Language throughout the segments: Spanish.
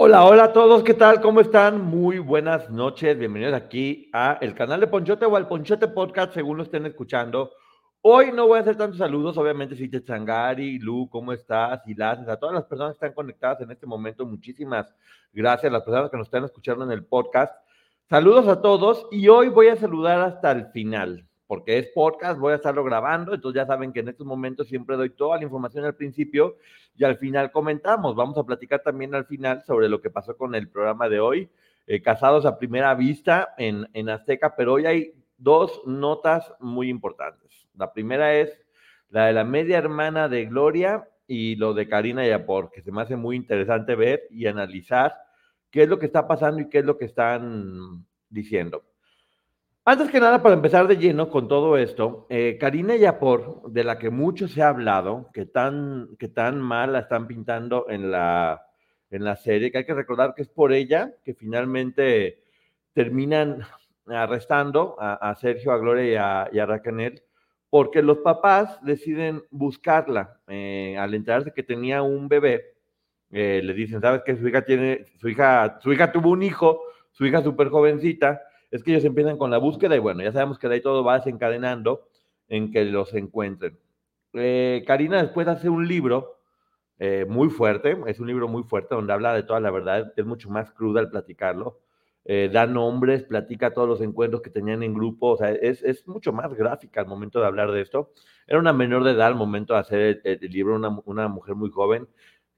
Hola, hola a todos, ¿qué tal? ¿Cómo están? Muy buenas noches, bienvenidos aquí a el canal de Ponchote o al Ponchote Podcast, según lo estén escuchando. Hoy no voy a hacer tantos saludos, obviamente, si Changari, Lu, ¿cómo estás? Y las, a todas las personas que están conectadas en este momento, muchísimas gracias a las personas que nos están escuchando en el podcast. Saludos a todos y hoy voy a saludar hasta el final porque es podcast, voy a estarlo grabando, entonces ya saben que en estos momentos siempre doy toda la información al principio y al final comentamos. Vamos a platicar también al final sobre lo que pasó con el programa de hoy, eh, Casados a Primera Vista en, en Azteca, pero hoy hay dos notas muy importantes. La primera es la de la media hermana de Gloria y lo de Karina Yapor, que se me hace muy interesante ver y analizar qué es lo que está pasando y qué es lo que están diciendo. Antes que nada, para empezar de lleno con todo esto, eh, Karina Yapor, de la que mucho se ha hablado, que tan, que tan mal la están pintando en la, en la serie, que hay que recordar que es por ella que finalmente terminan arrestando a, Sergio, a Gloria y a, Raquel, porque los papás deciden buscarla. Eh, al enterarse que tenía un bebé, eh, le dicen, ¿sabes que su hija tiene, su hija, su hija tuvo un hijo, su hija súper jovencita, es que ellos empiezan con la búsqueda y bueno, ya sabemos que de ahí todo va desencadenando en que los encuentren. Eh, Karina después hace un libro eh, muy fuerte, es un libro muy fuerte donde habla de toda la verdad, es mucho más cruda al platicarlo, eh, da nombres, platica todos los encuentros que tenían en grupo, o sea, es, mucho más gráfica al momento de hablar de esto. Era una menor de edad al momento de hacer el, libro, una, una, mujer muy joven,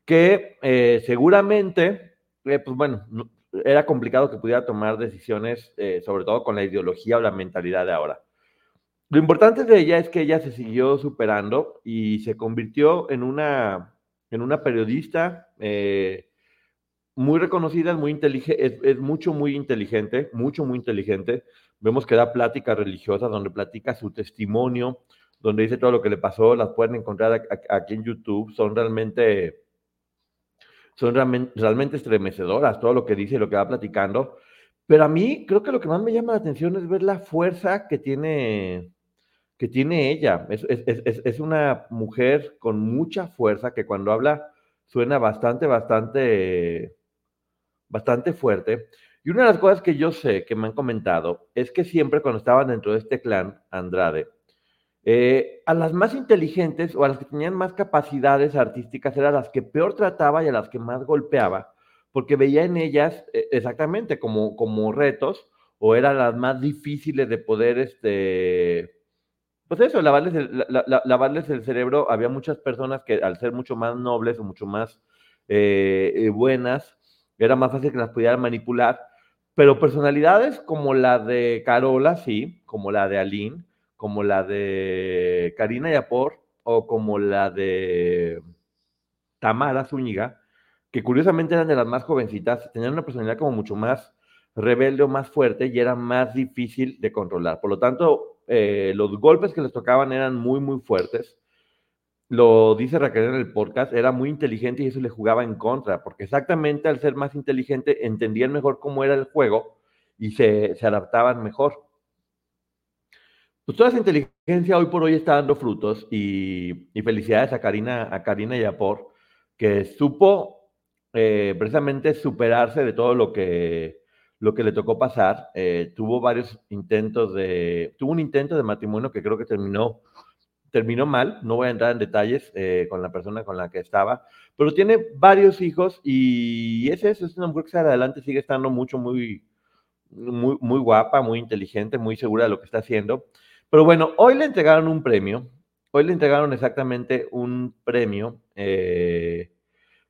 que seguramente, pues bueno, era complicado que pudiera tomar decisiones, eh, sobre todo con la ideología o la mentalidad de ahora. Lo importante de ella es que ella se siguió superando y se convirtió en una, en una periodista eh, muy reconocida, muy inteligente, es, mucho, muy inteligente, mucho, muy inteligente. Vemos que da pláticas religiosas donde platica su testimonio, donde dice todo lo que le pasó, las pueden encontrar aquí en YouTube, son realmente son realmente, estremecedoras, todo lo que dice y lo que va platicando. Pero a mí creo que lo que más me llama la atención es ver la fuerza que tiene, que tiene ella. Es, es, una mujer con mucha fuerza que cuando habla suena bastante, bastante, bastante fuerte. Y una de las cosas que yo sé que me han comentado es que siempre cuando estaban dentro de este clan Andrade, eh, a las más inteligentes o a las que tenían más capacidades artísticas eran las que peor trataba y a las que más golpeaba, porque veía en ellas eh, exactamente como, como retos o eran las más difíciles de poder, este, pues eso, lavarles el, lavarles el cerebro. Había muchas personas que al ser mucho más nobles o mucho más eh, buenas, era más fácil que las pudieran manipular, pero personalidades como la de Carola, sí, como la de Aline, como la de Karina Yapor o como la de Tamara Zúñiga, que curiosamente eran de las más jovencitas, tenían una personalidad como mucho más rebelde o más fuerte y era más difícil de controlar. Por lo tanto, eh, los golpes que les tocaban eran muy, muy fuertes. Lo dice Raquel en el podcast, era muy inteligente y eso le jugaba en contra, porque exactamente al ser más inteligente entendían mejor cómo era el juego y se, se adaptaban mejor. Pues toda esa inteligencia hoy por hoy está dando frutos y, felicidades a Karina, a Karina Yapor, que supo eh, precisamente superarse de todo lo que, lo que le tocó pasar. Eh, tuvo varios intentos de, tuvo un intento de matrimonio que creo que terminó, terminó mal. No voy a entrar en detalles eh, con la persona con la que estaba, pero tiene varios hijos y es eso, es una mujer que adelante, sigue estando mucho, muy, muy, muy guapa, muy inteligente, muy segura de lo que está haciendo. Pero bueno, hoy le entregaron un premio. Hoy le entregaron exactamente un premio, eh,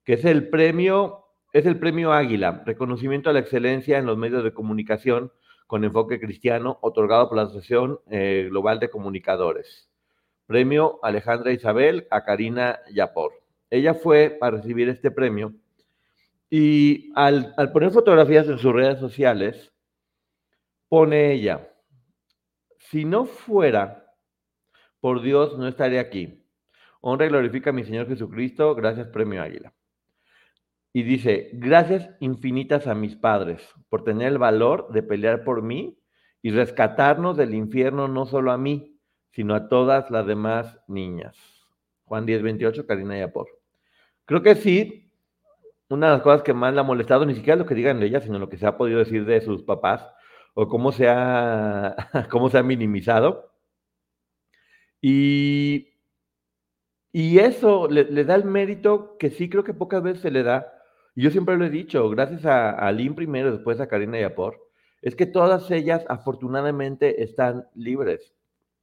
que es el premio es el Premio Águila, reconocimiento a la excelencia en los medios de comunicación con enfoque cristiano, otorgado por la Asociación eh, Global de Comunicadores. Premio Alejandra Isabel a Karina Yapor. Ella fue para recibir este premio y al, al poner fotografías en sus redes sociales, pone ella, si no fuera por Dios, no estaría aquí. Honra y glorifica a mi Señor Jesucristo. Gracias, Premio Águila. Y dice, gracias infinitas a mis padres por tener el valor de pelear por mí y rescatarnos del infierno no solo a mí, sino a todas las demás niñas. Juan 10, 28, Karina Yapor. Creo que sí, una de las cosas que más le ha molestado, ni siquiera lo que digan de ella, sino lo que se ha podido decir de sus papás, o cómo se ha, cómo se ha minimizado. Y, y eso le, da el mérito que sí creo que pocas veces se le da yo siempre lo he dicho, gracias a, a Lynn primero, después a Karina y a Por, es que todas ellas afortunadamente están libres.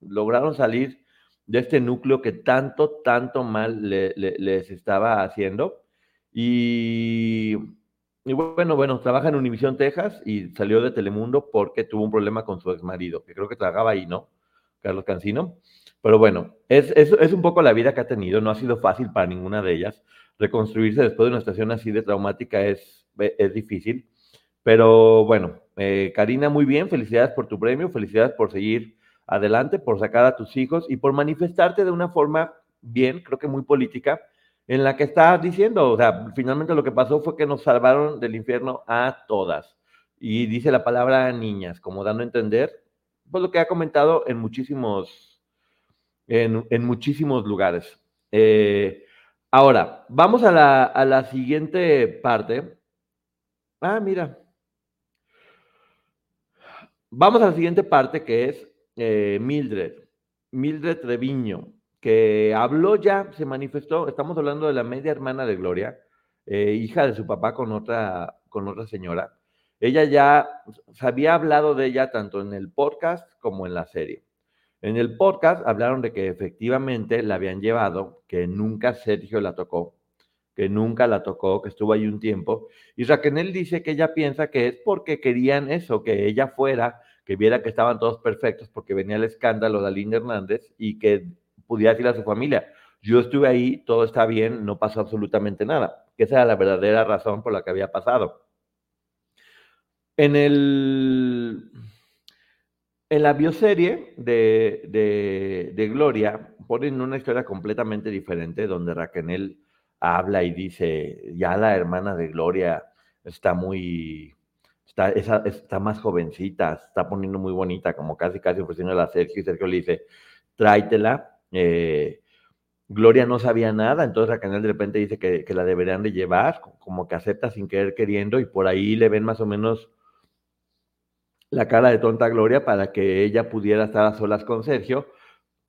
Lograron salir de este núcleo que tanto, tanto mal les estaba haciendo. Y, y, bueno, bueno, trabaja en Univision, Texas y salió de Telemundo porque tuvo un problema con su ex marido, que creo que trabajaba ahí, ¿no? Carlos Cancino. Pero bueno, es, es, es un poco la vida que ha tenido, no ha sido fácil para ninguna de ellas reconstruirse después de una situación así de traumática es, es difícil. Pero bueno, eh, Karina, muy bien, felicidades por tu premio, felicidades por seguir adelante, por sacar a tus hijos y por manifestarte de una forma bien, creo que muy política, en la que estás diciendo, o sea, finalmente lo que pasó fue que nos salvaron del infierno a todas. Y dice la palabra niñas, como dando a entender, pues lo que ha comentado en muchísimos, en, en muchísimos lugares. Eh, Ahora, vamos a la, a la siguiente parte. Ah, mira. Vamos a la siguiente parte que es eh, Mildred, Mildred Treviño, que habló ya, se manifestó, estamos hablando de la media hermana de Gloria, eh, hija de su papá con otra, con otra señora. Ella ya se había hablado de ella tanto en el podcast como en la serie. En el podcast hablaron de que efectivamente la habían llevado, que nunca Sergio la tocó, que nunca la tocó, que estuvo ahí un tiempo. Y Raquel dice que ella piensa que es porque querían eso, que ella fuera, que viera que estaban todos perfectos, porque venía el escándalo de Aline Hernández y que pudiera decir a su familia, yo estuve ahí, todo está bien, no pasó absolutamente nada. Esa era la verdadera razón por la que había pasado. En el en la bioserie de, de, Gloria ponen una historia completamente diferente donde Raquel habla y dice, ya la hermana de Gloria está muy, está, está más jovencita, está poniendo muy bonita, como casi casi ofreciéndola a Sergio y Sergio le dice, tráetela. Eh, Gloria no sabía nada, entonces Raquel de repente dice que, que la deberían de llevar, como que acepta sin querer queriendo y por ahí le ven más o menos la cara de tonta Gloria para que ella pudiera estar a solas con Sergio,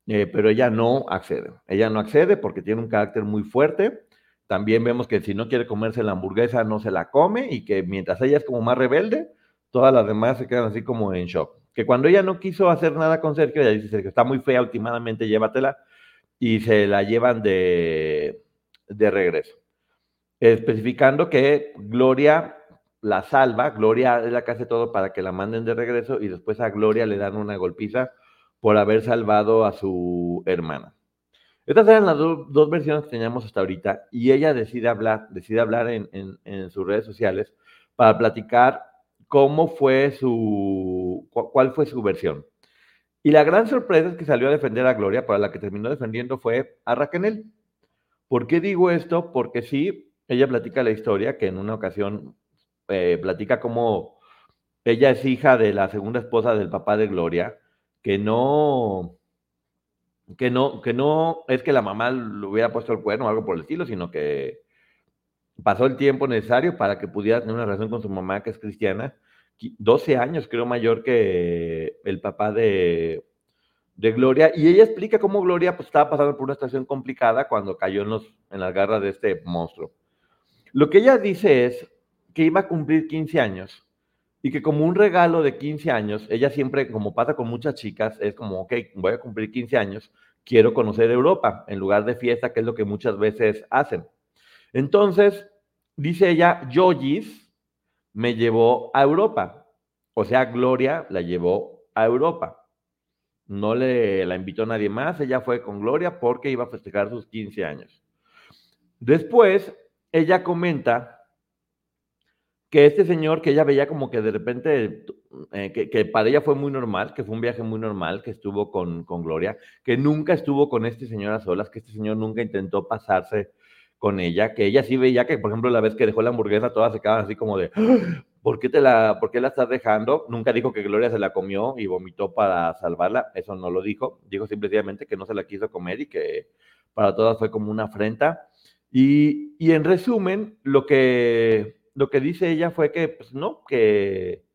eh, pero ella no accede. Ella no accede porque tiene un carácter muy fuerte. También vemos que si no quiere comerse la hamburguesa, no se la come y que mientras ella es como más rebelde, todas las demás se quedan así como en shock. Que cuando ella no quiso hacer nada con Sergio, ella dice, Sergio, está muy fea, últimamente llévatela, y se la llevan de, de regreso. Especificando que Gloria la salva, Gloria es la que hace todo para que la manden de regreso y después a Gloria le dan una golpiza por haber salvado a su hermana. Estas eran las dos versiones que teníamos hasta ahorita y ella decide hablar, decide hablar en, en, sus redes sociales para platicar cómo fue su, cuál fue su versión. Y la gran sorpresa es que salió a defender a Gloria, para la que terminó defendiendo fue a Raquel. ¿Por qué digo esto? Porque sí, ella platica la historia que en una ocasión eh, platica cómo ella es hija de la segunda esposa del papá de Gloria, que no, que no, que no es que la mamá le hubiera puesto el cuerno o algo por el estilo, sino que pasó el tiempo necesario para que pudiera tener una relación con su mamá, que es cristiana, 12 años, creo, mayor que el papá de, de Gloria. Y ella explica cómo Gloria pues, estaba pasando por una situación complicada cuando cayó en, los, en las garras de este monstruo. Lo que ella dice es que iba a cumplir 15 años y que como un regalo de 15 años, ella siempre, como pasa con muchas chicas, es como, ok, voy a cumplir 15 años, quiero conocer Europa, en lugar de fiesta, que es lo que muchas veces hacen. Entonces, dice ella, Yogis me llevó a Europa. O sea, Gloria la llevó a Europa. No le la invitó nadie más, ella fue con Gloria porque iba a festejar sus 15 años. Después, ella comenta que este señor que ella veía como que de repente, eh, que, para ella fue muy normal, que fue un viaje muy normal, que estuvo con, con, Gloria, que nunca estuvo con este señor a solas, que este señor nunca intentó pasarse con ella, que ella sí veía que, por ejemplo, la vez que dejó la hamburguesa, todas se quedaban así como de. ¿por qué, te la, ¿por qué la estás dejando? Nunca dijo que Gloria se la comió y vomitó para salvarla, eso no lo dijo, dijo simplemente que no se la quiso comer y que para todas fue como una afrenta. Y, y en resumen, lo que lo que dice ella fue que, pues no, que,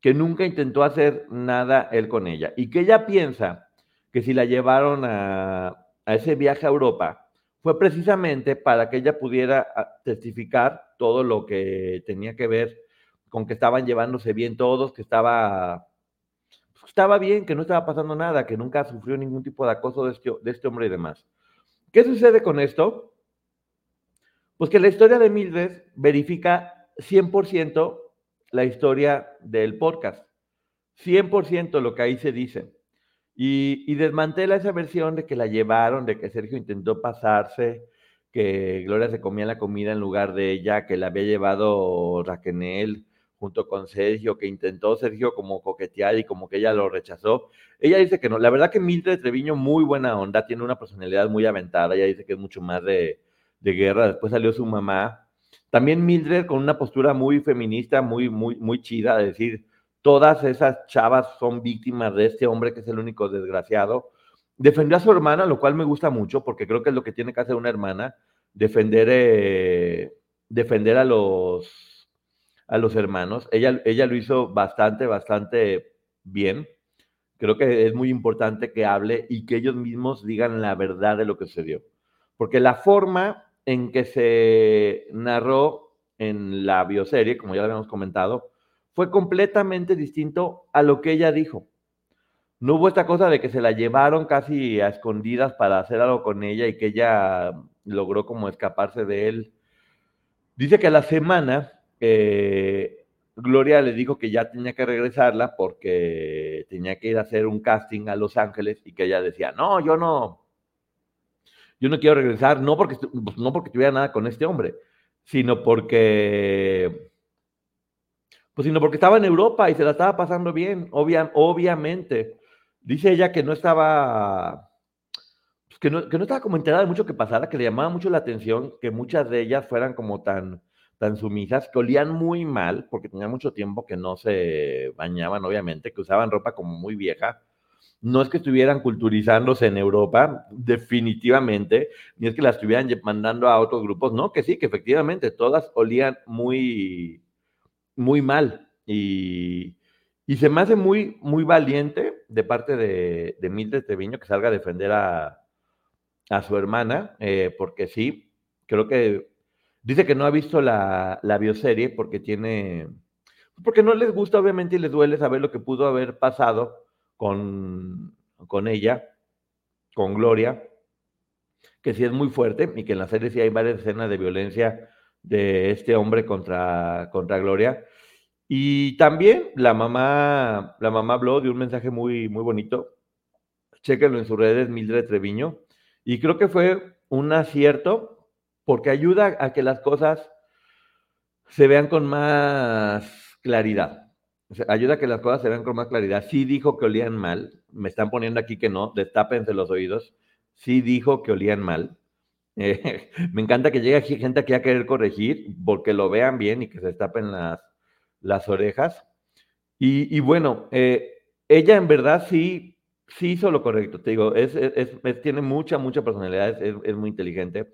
que nunca intentó hacer nada él con ella y que ella piensa que si la llevaron a, a ese viaje a Europa fue precisamente para que ella pudiera ah, testificar todo lo que tenía que ver con que estaban llevándose bien todos, que estaba, pues, estaba bien, que no estaba pasando nada, que nunca sufrió ningún tipo de acoso de este, de este hombre y demás. ¿Qué sucede con esto? Pues que la historia de Mildred verifica 100% la historia del podcast. 100% lo que ahí se dice. Y, desmantela esa versión de que la llevaron, de que Sergio intentó pasarse, que Gloria se comía la comida en lugar de ella, que la había llevado Raquel junto con Sergio, que intentó Sergio como coquetear y como que ella lo rechazó. Ella dice que no. La verdad que Mildred Treviño, muy buena onda, tiene una personalidad muy aventada. Ella dice que es mucho más de, de guerra, después salió su mamá. También Mildred con una postura muy feminista, muy, muy, muy chida, de decir, todas esas chavas son víctimas de este hombre que es el único desgraciado. Defendió a su hermana, lo cual me gusta mucho, porque creo que es lo que tiene que hacer una hermana, defender, eh, defender a los, a los hermanos. Ella, ella lo hizo bastante, bastante bien. Creo que es muy importante que hable y que ellos mismos digan la verdad de lo que sucedió. Porque la forma en que se narró en la bioserie, como ya lo habíamos comentado, fue completamente distinto a lo que ella dijo. No hubo esta cosa de que se la llevaron casi a escondidas para hacer algo con ella y que ella logró como escaparse de él. Dice que a la semana eh, Gloria le dijo que ya tenía que regresarla porque tenía que ir a hacer un casting a Los Ángeles y que ella decía, no, yo no, yo no quiero regresar, no porque, pues, no porque tuviera nada con este hombre, sino porque, pues sino porque estaba en Europa y se la estaba pasando bien, obviamente. Dice ella que no estaba, pues, que, no, que estaba como enterada de mucho que pasara, que le llamaba mucho la atención que muchas de ellas fueran como tan, tan sumisas, que olían muy mal, porque tenía mucho tiempo que no se bañaban, obviamente, que usaban ropa como muy vieja no es que estuvieran culturizándose en Europa, definitivamente, ni es que las estuvieran mandando a otros grupos, no, que sí, que efectivamente todas olían muy, muy mal. Y, se me hace muy, muy valiente de parte de, de Mildred Treviño que salga a defender a, su hermana, eh, porque sí, creo que dice que no ha visto la, la bioserie porque tiene, porque no les gusta obviamente y les duele saber lo que pudo haber pasado con, con ella, con Gloria, que sí es muy fuerte y que en la serie sí hay varias escenas de violencia de este hombre contra, contra Gloria. Y también la mamá, la mamá habló de un mensaje muy, muy bonito. Chéquenlo en sus redes, Mildred Treviño. Y creo que fue un acierto porque ayuda a que las cosas se vean con más claridad ayuda a que las cosas se vean con más claridad. Sí dijo que olían mal, me están poniendo aquí que no, destápense los oídos. Sí dijo que olían mal. Eh, me encanta que llegue gente aquí a querer corregir, porque lo vean bien y que se destapen las, orejas. Y, bueno, eh, ella en verdad sí, sí hizo lo correcto, te digo, es, tiene mucha, mucha personalidad, es, es muy inteligente.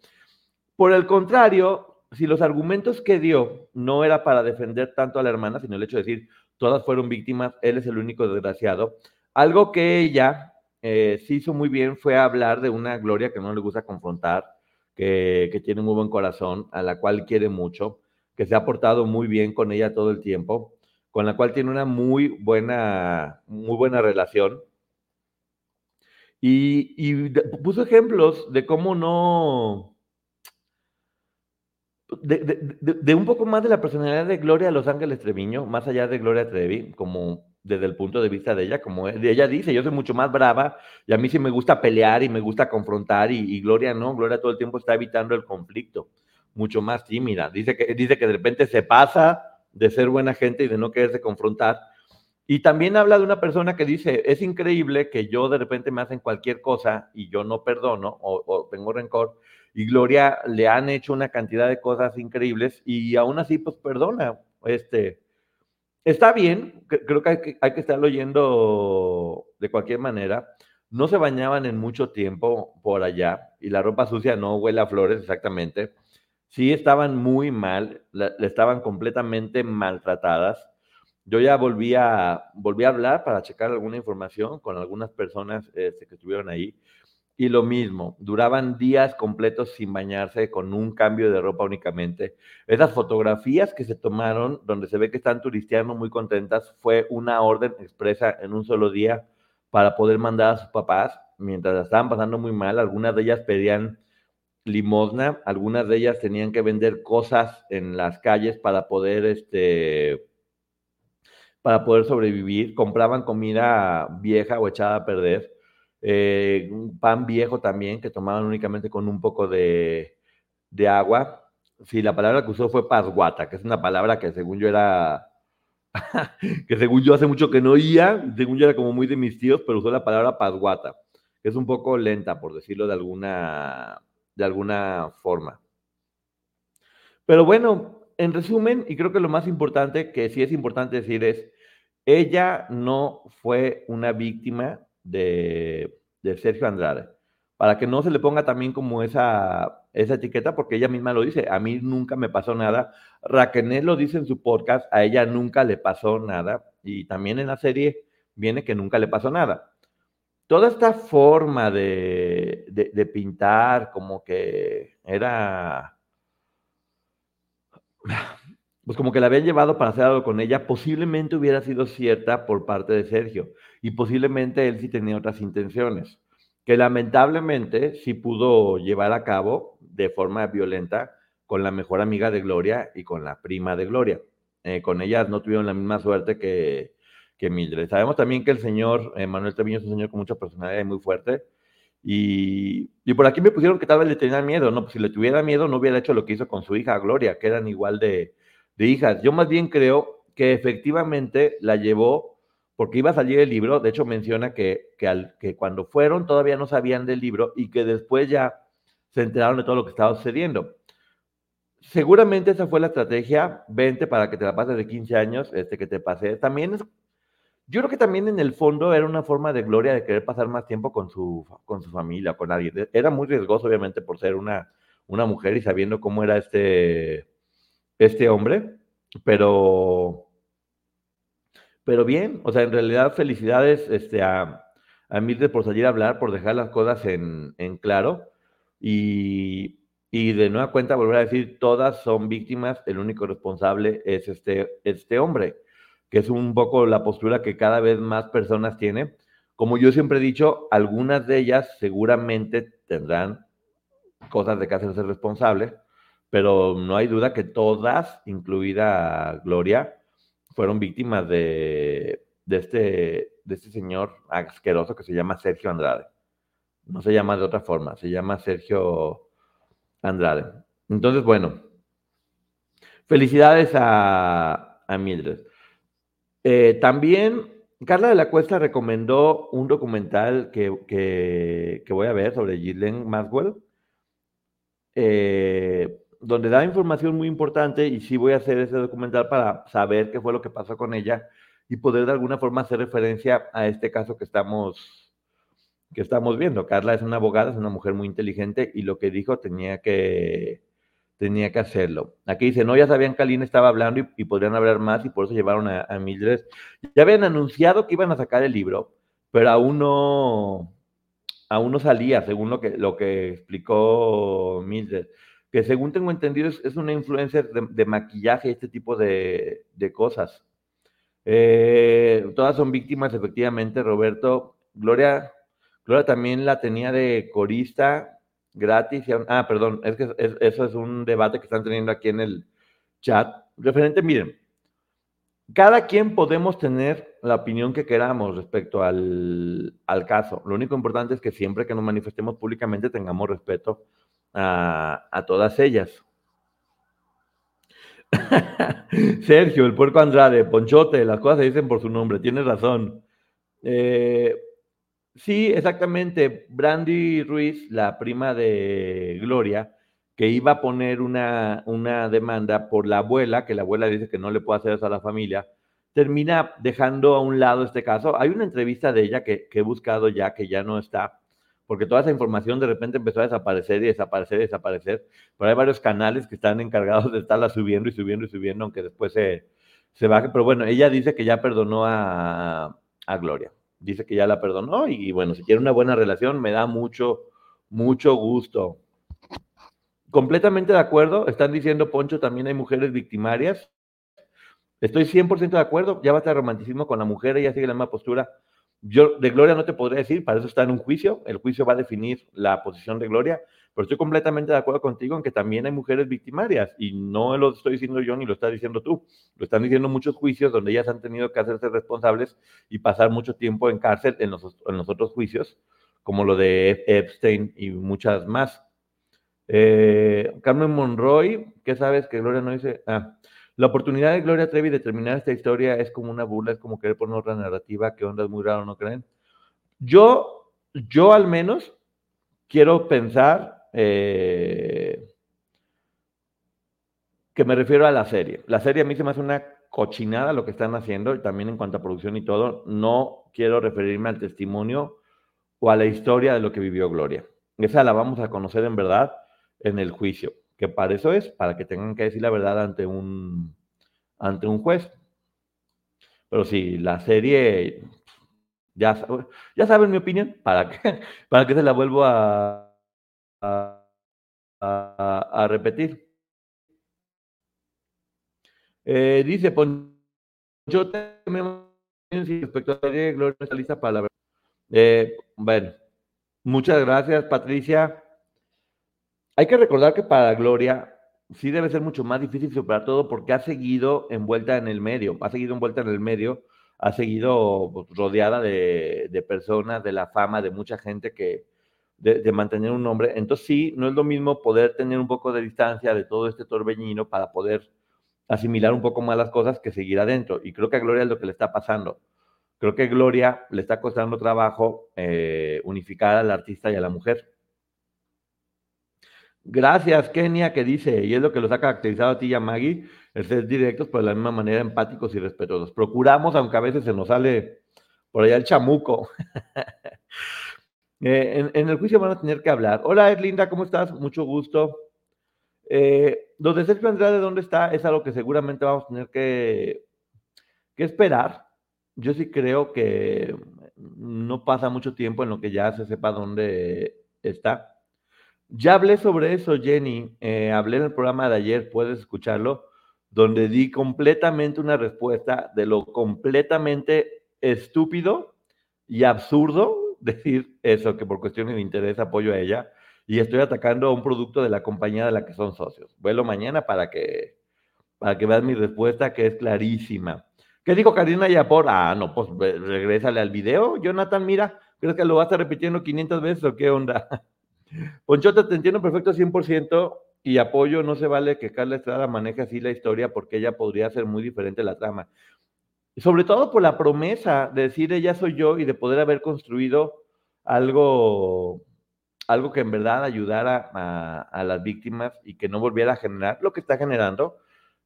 Por el contrario, si los argumentos que dio no era para defender tanto a la hermana, sino el hecho de decir, todas fueron víctimas, él es el único desgraciado. Algo que ella eh, sí hizo muy bien fue hablar de una Gloria que no le gusta confrontar, que, que tiene muy buen corazón, a la cual quiere mucho, que se ha portado muy bien con ella todo el tiempo, con la cual tiene una muy buena, muy buena relación. Y, y puso ejemplos de cómo no, de, un poco más de la personalidad de Gloria Los Ángeles Treviño, más allá de Gloria Trevi, como desde el punto de vista de ella, como ella dice, yo soy mucho más brava y a mí sí me gusta pelear y me gusta confrontar y, Gloria no, Gloria todo el tiempo está evitando el conflicto, mucho más tímida. Dice que, dice que de repente se pasa de ser buena gente y de no quererse confrontar. Y también habla de una persona que dice, es increíble que yo de repente me hacen cualquier cosa y yo no perdono o, o tengo rencor y Gloria le han hecho una cantidad de cosas increíbles y aún así, pues perdona. Este, está bien, creo que hay, que estarlo oyendo de cualquier manera. No se bañaban en mucho tiempo por allá y la ropa sucia no huele a flores exactamente. Sí estaban muy mal, le estaban completamente maltratadas. Yo ya volví a, volví a hablar para checar alguna información con algunas personas este, que estuvieron ahí y lo mismo, duraban días completos sin bañarse, con un cambio de ropa únicamente. Esas fotografías que se tomaron, donde se ve que están turisteando muy contentas, fue una orden expresa en un solo día para poder mandar a sus papás, mientras estaban pasando muy mal. Algunas de ellas pedían limosna, algunas de ellas tenían que vender cosas en las calles para poder, este, para poder sobrevivir. Compraban comida vieja o echada a perder eh, un pan viejo también que tomaban únicamente con un poco de, agua. Sí, la palabra que usó fue pasguata, que es una palabra que según yo era, que según yo hace mucho que no oía, según yo era como muy de mis tíos, pero usó la palabra pasguata, es un poco lenta, por decirlo de alguna, de alguna forma. Pero bueno, en resumen, y creo que lo más importante, que sí es importante decir es, ella no fue una víctima de, Sergio Andrade, para que no se le ponga también como esa, esa etiqueta, porque ella misma lo dice, a mí nunca me pasó nada. Raquel lo dice en su podcast, a ella nunca le pasó nada, y también en la serie viene que nunca le pasó nada. Toda esta forma de, de pintar como que era pues como que la habían llevado para hacer algo con ella, posiblemente hubiera sido cierta por parte de Sergio y posiblemente él sí tenía otras intenciones, que lamentablemente sí pudo llevar a cabo de forma violenta con la mejor amiga de Gloria y con la prima de Gloria. Eh, con ellas no tuvieron la misma suerte que, que Mildred. Sabemos también que el señor eh, Manuel Treviño es un señor con mucha personalidad y muy fuerte. Y, y, por aquí me pusieron que tal vez le tenía miedo, ¿no? Pues si le tuviera miedo no hubiera hecho lo que hizo con su hija Gloria, que eran igual de, de hijas. Yo más bien creo que efectivamente la llevó porque iba a salir el libro, de hecho menciona que, que, cuando fueron todavía no sabían del libro y que después ya se enteraron de todo lo que estaba sucediendo. Seguramente esa fue la estrategia, vente para que te la pases de 15 años, este que te pase. También yo creo que también en el fondo era una forma de gloria de querer pasar más tiempo con su, con su familia, con alguien. Era muy riesgoso, obviamente, por ser una, una mujer y sabiendo cómo era este, este hombre, pero, pero bien, o sea, en realidad felicidades este, a, a Mildred por salir a hablar, por dejar las cosas en, en claro y, y, de nueva cuenta volver a decir, todas son víctimas, el único responsable es este, este hombre, que es un poco la postura que cada vez más personas tienen. Como yo siempre he dicho, algunas de ellas seguramente tendrán cosas de que hacerse responsables, pero no hay duda que todas, incluida Gloria, fueron víctimas este, de este señor asqueroso que se llama Sergio Andrade. No se llama de otra forma, se llama Sergio Andrade. Entonces, bueno, felicidades a, a Mildred. Eh, también Carla de la Cuesta recomendó un documental que, voy a ver sobre Ghislaine Maxwell. Eh, donde da información muy importante y sí voy a hacer ese documental para saber qué fue lo que pasó con ella y poder de alguna forma hacer referencia a este caso que estamos, que estamos viendo. Carla es una abogada, es una mujer muy inteligente y lo que dijo tenía que, tenía que hacerlo. Aquí dice, no, ya sabían que Aline estaba hablando y, podrían hablar más y por eso llevaron a, a, Mildred. Ya habían anunciado que iban a sacar el libro, pero aún no, aún no salía, según lo que, lo que explicó Mildred. Que según tengo entendido es, una influencer de, maquillaje y este tipo de, cosas. Eh, todas son víctimas, efectivamente, Roberto. Gloria, Gloria también la tenía de corista gratis. ah, perdón, es que eso es un debate que están teniendo aquí en el chat. Referente, miren, cada quien podemos tener la opinión que queramos respecto al, caso. Lo único importante es que siempre que nos manifestemos públicamente tengamos respeto a, a todas ellas. Sergio, el puerco Andrade, Ponchote, las cosas se dicen por su nombre, tienes razón. Eh, Sí, exactamente. Brandy Ruiz, la prima de Gloria, que iba a poner una, una demanda por la abuela, que la abuela dice que no le puede hacer eso a la familia, termina dejando a un lado este caso. Hay una entrevista de ella que, he buscado ya, que ya no está, porque toda esa información de repente empezó a desaparecer y desaparecer y desaparecer, pero hay varios canales que están encargados de estarla subiendo y subiendo y subiendo, aunque después se, se baje. Pero bueno, ella dice que ya perdonó a, a Gloria dice que ya la perdonó y bueno, si quiere una buena relación, me da mucho, mucho gusto. Completamente de acuerdo, están diciendo, Poncho, también hay mujeres victimarias. Estoy 100% de acuerdo, ya basta el romanticismo con la mujer, ella sigue la misma postura. Yo de Gloria no te podría decir, para eso está en un juicio, el juicio va a definir la posición de Gloria, pero estoy completamente de acuerdo contigo en que también hay mujeres victimarias y no lo estoy diciendo yo ni lo estás diciendo tú. Lo están diciendo muchos juicios donde ellas han tenido que hacerse responsables y pasar mucho tiempo en cárcel en los, en los otros juicios, como lo de Epstein y muchas más. Eh, Carmen Monroy, ¿qué sabes que Gloria no dice? Ah, la oportunidad de Gloria Trevi de terminar esta historia es como una burla, es como querer poner otra narrativa, que onda es muy raro, ¿no creen? Yo, yo al menos quiero pensar eh, que me refiero a la serie. La serie a mí se me hace una cochinada lo que están haciendo, y también en cuanto a producción y todo. No quiero referirme al testimonio o a la historia de lo que vivió Gloria. Esa la vamos a conocer en verdad en el juicio, que para eso es, para que tengan que decir la verdad ante un, ante un juez. Pero sí, la serie, ya, ya saben mi opinión, ¿para qué, para qué se la vuelvo a, a, repetir. Eh, dice, yo también respecto a la Gloria está lista para la eh, bueno, muchas gracias, Patricia. Hay que recordar que para Gloria sí debe ser mucho más difícil superar todo porque ha seguido envuelta en el medio, ha seguido envuelta en el medio, ha seguido pues, rodeada de, personas, de la fama, de mucha gente que, de, mantener un nombre. Entonces sí, no es lo mismo poder tener un poco de distancia de todo este torbellino para poder asimilar un poco más las cosas que seguir adentro. Y creo que a Gloria es lo que le está pasando. Creo que Gloria le está costando trabajo eh, unificar al artista y a la mujer. Gracias, Kenia, que dice, y es lo que los ha caracterizado a ti y a Maggie, el ser directos, pero de la misma manera empáticos y respetuosos. Procuramos, aunque a veces se nos sale por allá el chamuco. Eh, en, el juicio van a tener que hablar. Hola, Erlinda, ¿cómo estás? Mucho gusto. Eh, de Sergio Andrade, ¿dónde está? Es algo que seguramente vamos a tener que, que esperar. Yo sí creo que no pasa mucho tiempo en lo que ya se sepa dónde está. Ya hablé sobre eso, Jenny. Eh, hablé en el programa de ayer, puedes escucharlo, donde di completamente una respuesta de lo completamente estúpido y absurdo decir eso, que por cuestiones de interés apoyo a ella y estoy atacando a un producto de la compañía de la que son socios. Vuelo mañana para que, para que veas mi respuesta, que es clarísima. ¿Qué dijo Karina Yapor? Ah, no, pues regrésale al video. Jonathan, mira, ¿crees que lo vas a estar repitiendo 500 veces o qué onda? Ponchota, te entiendo perfecto 100% y apoyo, no se vale que Carla Estrada maneje así la historia porque ella podría ser muy diferente la trama sobre todo por la promesa de decir ella soy yo y de poder haber construido algo, algo que en verdad ayudara a, las víctimas y que no volviera a generar lo que está generando,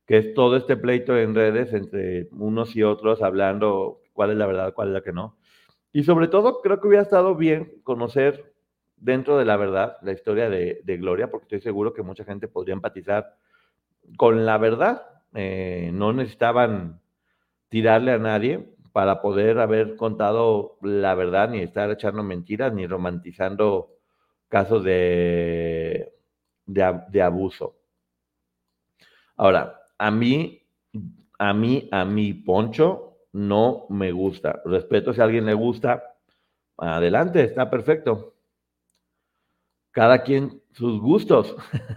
que es todo este pleito en redes entre unos y otros hablando cuál es la verdad, cuál es la que no. Y sobre todo creo que hubiera estado bien conocer dentro de la verdad la historia de, Gloria, porque estoy seguro que mucha gente podría empatizar con la verdad. Eh, no necesitaban tirarle a nadie para poder haber contado la verdad, ni estar echando mentiras, ni romantizando casos de, de, abuso. Ahora, a mí, a mí, a mí, Poncho, no me gusta. Respeto si a alguien le gusta, adelante, está perfecto. Cada quien sus gustos.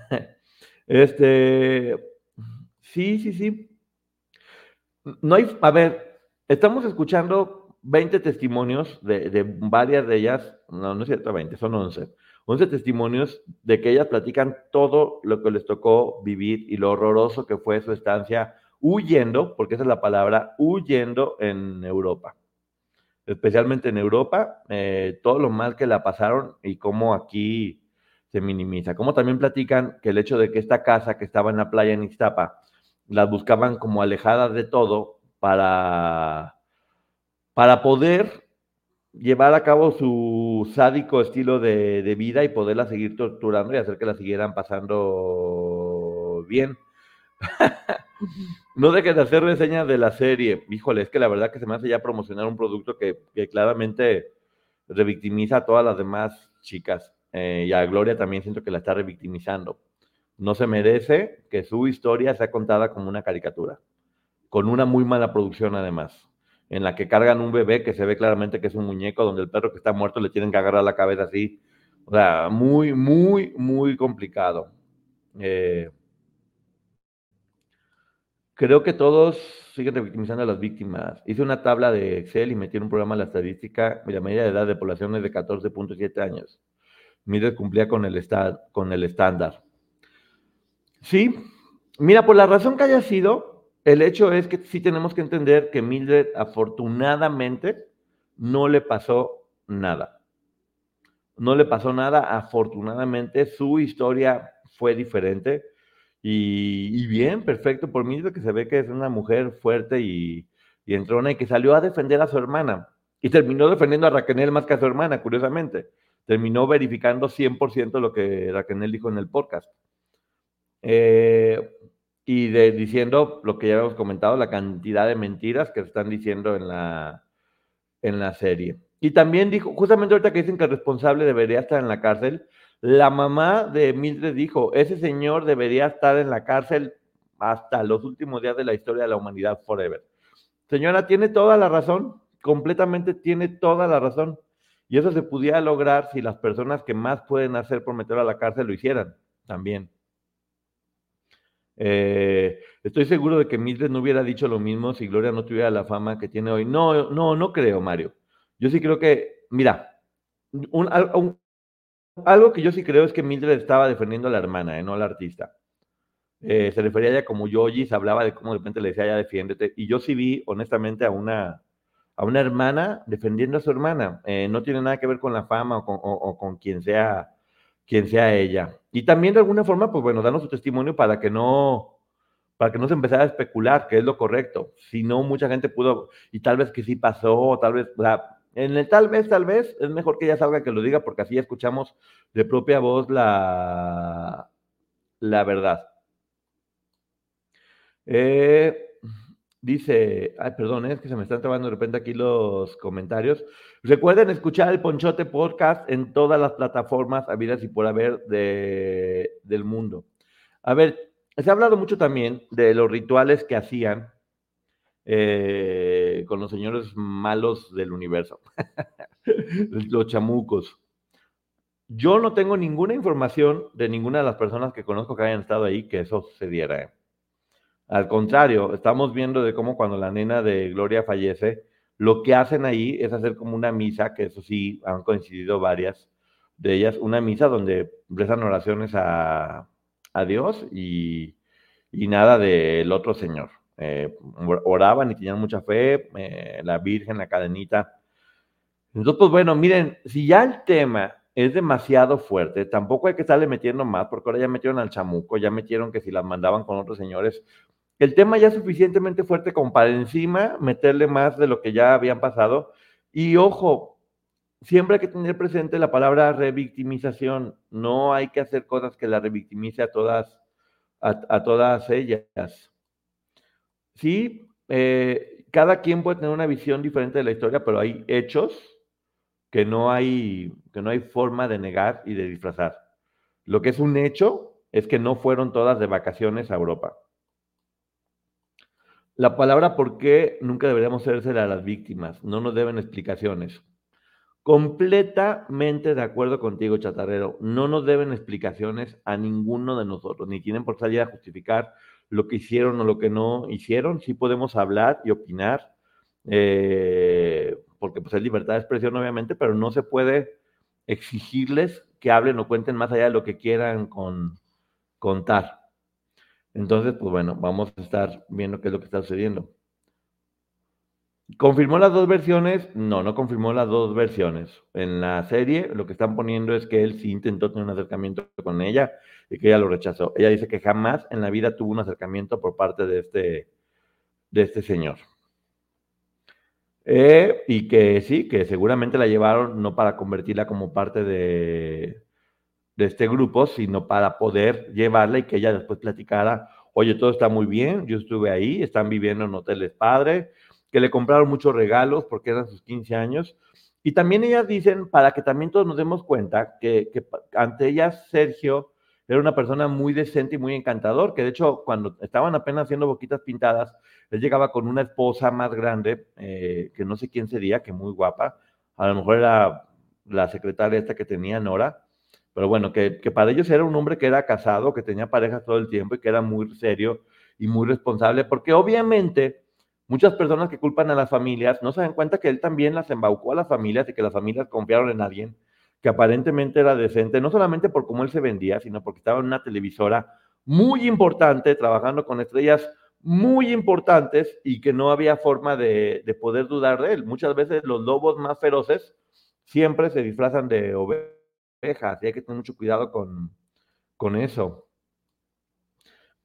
este, sí, sí, sí. No hay, a ver, estamos escuchando 20 testimonios de, varias de ellas, no, no es cierto 20, son 11 11 testimonios de que ellas platican todo lo que les tocó vivir y lo horroroso que fue su estancia huyendo, porque esa es la palabra, huyendo en Europa. Especialmente en Europa, eh, todo lo mal que la pasaron y cómo aquí se minimiza. Como también platican que el hecho de que esta casa que estaba en la playa en Ixtapa, las buscaban como alejadas de todo para, para poder llevar a cabo su sádico estilo de, vida y poderla seguir torturando y hacer que la siguieran pasando bien. no dejes de hacer reseñas de la serie. Híjole, es que la verdad que se me hace ya promocionar un producto que, claramente revictimiza a todas las demás chicas. Eh, y a Gloria también siento que la está revictimizando. No se merece que su historia sea contada como una caricatura, con una muy mala producción además en la que cargan un bebé que se ve claramente que es un muñeco, donde el perro que está muerto le tienen que agarrar la cabeza así. O sea, muy, muy, muy complicado. Eh, creo que todos siguen revictimizando a las víctimas. Hice una tabla de Excel y metí en un programa la estadística y la media de edad de población es de 14.7 años. Mire, cumplía con el, con el estándar. Sí, mira, por la razón que haya sido, el hecho es que sí tenemos que entender que Mildred afortunadamente no le pasó nada. No le pasó nada, afortunadamente su historia fue diferente y, bien, perfecto por Mildred que se ve que es una mujer fuerte y, y entrona y que salió a defender a su hermana y terminó defendiendo a Raquel más que a su hermana, curiosamente. Terminó verificando 100% lo que Raquel dijo en el podcast. Eh, y diciendo lo que ya hemos comentado, la cantidad de mentiras que están diciendo en la, en la serie. Y también dijo, justamente ahorita que dicen que el responsable debería estar en la cárcel, la mamá de Mildred dijo, ese señor debería estar en la cárcel hasta los últimos días de la historia de la humanidad forever. Señora, tiene toda la razón, completamente tiene toda la razón. Y eso se pudiera lograr si las personas que más pueden hacer por meterlo a la cárcel lo hicieran también. Eh, estoy seguro de que Mildred no hubiera dicho lo mismo si Gloria no tuviera la fama que tiene hoy. No, no, no creo, Mario. Yo sí creo que, mira, algo que yo sí creo es que Mildred estaba defendiendo a la hermana, eh, no a la artista. Eh, se refería a ella como se hablaba de cómo de repente le decía ya defiéndete. Y yo sí vi, honestamente, a una, a una hermana defendiendo a su hermana. no tiene nada que ver con la fama o con, con quien sea quien sea ella. Y también de alguna forma, pues bueno, danos su testimonio para que no, para que no se empezara a especular, que es lo correcto. Si no, mucha gente pudo, y tal vez que sí pasó, tal vez, en el tal vez, tal vez, es mejor que ella salga que lo diga, porque así escuchamos de propia voz la, la verdad. Eh, Dice, ay, perdón, es que se me están trabando de repente aquí los comentarios. Recuerden escuchar el Ponchote Podcast en todas las plataformas habidas y por haber de, del mundo. A ver, se ha hablado mucho también de los rituales que hacían eh, con los señores malos del universo, los chamucos. Yo no tengo ninguna información de ninguna de las personas que conozco que hayan estado ahí que eso sucediera. Al contrario, estamos viendo de cómo cuando la nena de Gloria fallece, lo que hacen ahí es hacer como una misa, que eso sí, han coincidido varias de ellas, una misa donde rezan oraciones a, Dios y, nada del otro Señor. Eh, oraban y tenían mucha fe, eh, la Virgen, la cadenita. Entonces, pues bueno, miren, si ya el tema es demasiado fuerte, tampoco hay que estarle metiendo más, porque ahora ya metieron al chamuco, ya metieron que si las mandaban con otros señores, el tema ya es suficientemente fuerte como para encima meterle más de lo que ya habían pasado. Y ojo, siempre hay que tener presente la palabra revictimización. No hay que hacer cosas que la revictimice a todas, a, todas ellas. Sí, eh, cada quien puede tener una visión diferente de la historia, pero hay hechos que no hay, que no hay forma de negar y de disfrazar. Lo que es un hecho es que no fueron todas de vacaciones a Europa. La palabra por qué nunca deberíamos hacerse a las víctimas, no nos deben explicaciones. Completamente de acuerdo contigo, chatarrero. No nos deben explicaciones a ninguno de nosotros, ni tienen por salir a justificar lo que hicieron o lo que no hicieron. Sí podemos hablar y opinar, eh, porque pues es libertad de expresión, obviamente, pero no se puede exigirles que hablen o cuenten más allá de lo que quieran con, contar. Entonces, pues bueno, vamos a estar viendo qué es lo que está sucediendo. ¿Confirmó las dos versiones? No, no confirmó las dos versiones. En la serie lo que están poniendo es que él sí intentó tener un acercamiento con ella y que ella lo rechazó. Ella dice que jamás en la vida tuvo un acercamiento por parte de este, de este señor. Eh, y que sí, que seguramente la llevaron no para convertirla como parte de, de este grupo, sino para poder llevarla y que ella después platicara, oye, todo está muy bien, yo estuve ahí, están viviendo en hoteles padre, que le compraron muchos regalos porque eran sus 15 años. Y también ellas dicen, para que también todos nos demos cuenta, que, ante ellas Sergio era una persona muy decente y muy encantador, que de hecho cuando estaban apenas haciendo boquitas pintadas, él llegaba con una esposa más grande, eh, que no sé quién sería, que muy guapa, a lo mejor era la secretaria esta que tenía Nora, pero bueno, que, para ellos era un hombre que era casado, que tenía parejas todo el tiempo y que era muy serio y muy responsable, porque obviamente Muchas personas que culpan a las familias no se dan cuenta que él también las embaucó a las familias y que las familias confiaron en alguien que aparentemente era decente, no solamente por cómo él se vendía, sino porque estaba en una televisora muy importante, trabajando con estrellas muy importantes y que no había forma de, poder dudar de él. Muchas veces los lobos más feroces siempre se disfrazan de ovejas y hay que tener mucho cuidado con, con eso.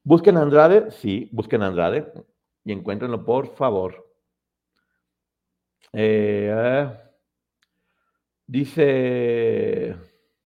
¿Busquen Andrade? Sí, busquen Andrade y encuéntrenlo, por favor. Eh, dice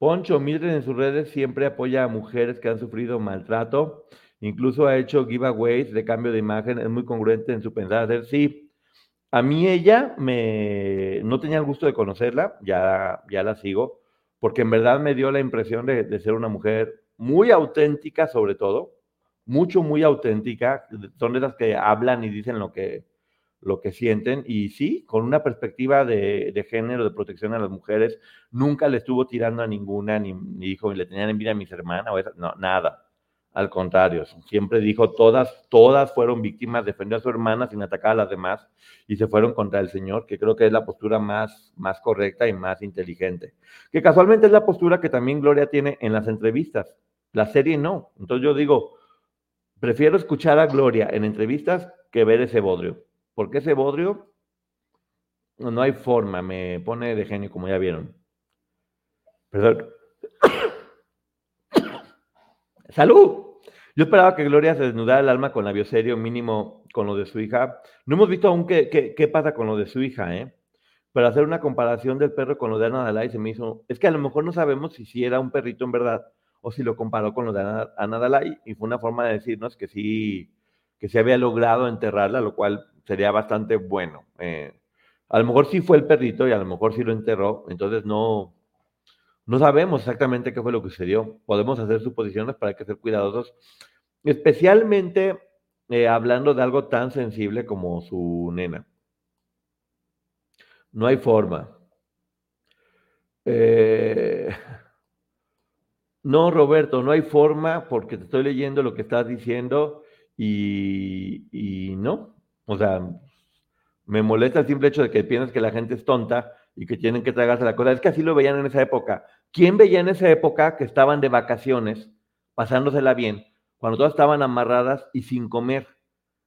Poncho Mildred en sus redes siempre apoya a mujeres que han sufrido maltrato. Incluso ha hecho giveaways de cambio de imagen. Es muy congruente en su pensar. Sí, a mí ella me no tenía el gusto de conocerla, ya, ya la sigo, porque en verdad me dio la impresión de, de ser una mujer muy auténtica, sobre todo, mucho, muy auténtica. Son de las que hablan y dicen lo que, lo que sienten y sí, con una perspectiva de, género, de protección a las mujeres, nunca le estuvo tirando a ninguna, ni, dijo, le tenían envidia a mis hermanas, o no, nada. Al contrario, siempre dijo, todas, todas fueron víctimas, defendió a su hermana sin atacar a las demás y se fueron contra el Señor, que creo que es la postura más, más correcta y más inteligente. Que casualmente es la postura que también Gloria tiene en las entrevistas. La serie no. Entonces yo digo, prefiero escuchar a Gloria en entrevistas que ver ese bodrio porque ese bodrio no hay forma, me pone de genio, como ya vieron. Perdón. ¡Salud! Yo esperaba que Gloria se desnudara el alma con la bioserio, mínimo con lo de su hija. No hemos visto aún qué, qué, pasa con lo de su hija, ¿eh? Pero hacer una comparación del perro con lo de Ana Dalai se me hizo. Es que a lo mejor no sabemos si, si era un perrito en verdad o si lo comparó con lo de Ana Dalai y fue una forma de decirnos que sí, que se había logrado enterrarla, lo cual sería bastante bueno. Eh, a lo mejor sí fue el perrito y a lo mejor sí lo enterró, entonces no, no sabemos exactamente qué fue lo que sucedió. Podemos hacer suposiciones, para que ser cuidadosos, especialmente eh, hablando de algo tan sensible como su nena. No hay forma. Eh, no, Roberto, no hay forma porque te estoy leyendo lo que estás diciendo y, y no, o sea, Me molesta el simple hecho de que piensas que la gente es tonta y que tienen que tragarse la cosa. Es que así lo veían en esa época. ¿Quién veía en esa época que estaban de vacaciones, pasándosela bien, cuando todas estaban amarradas y sin comer?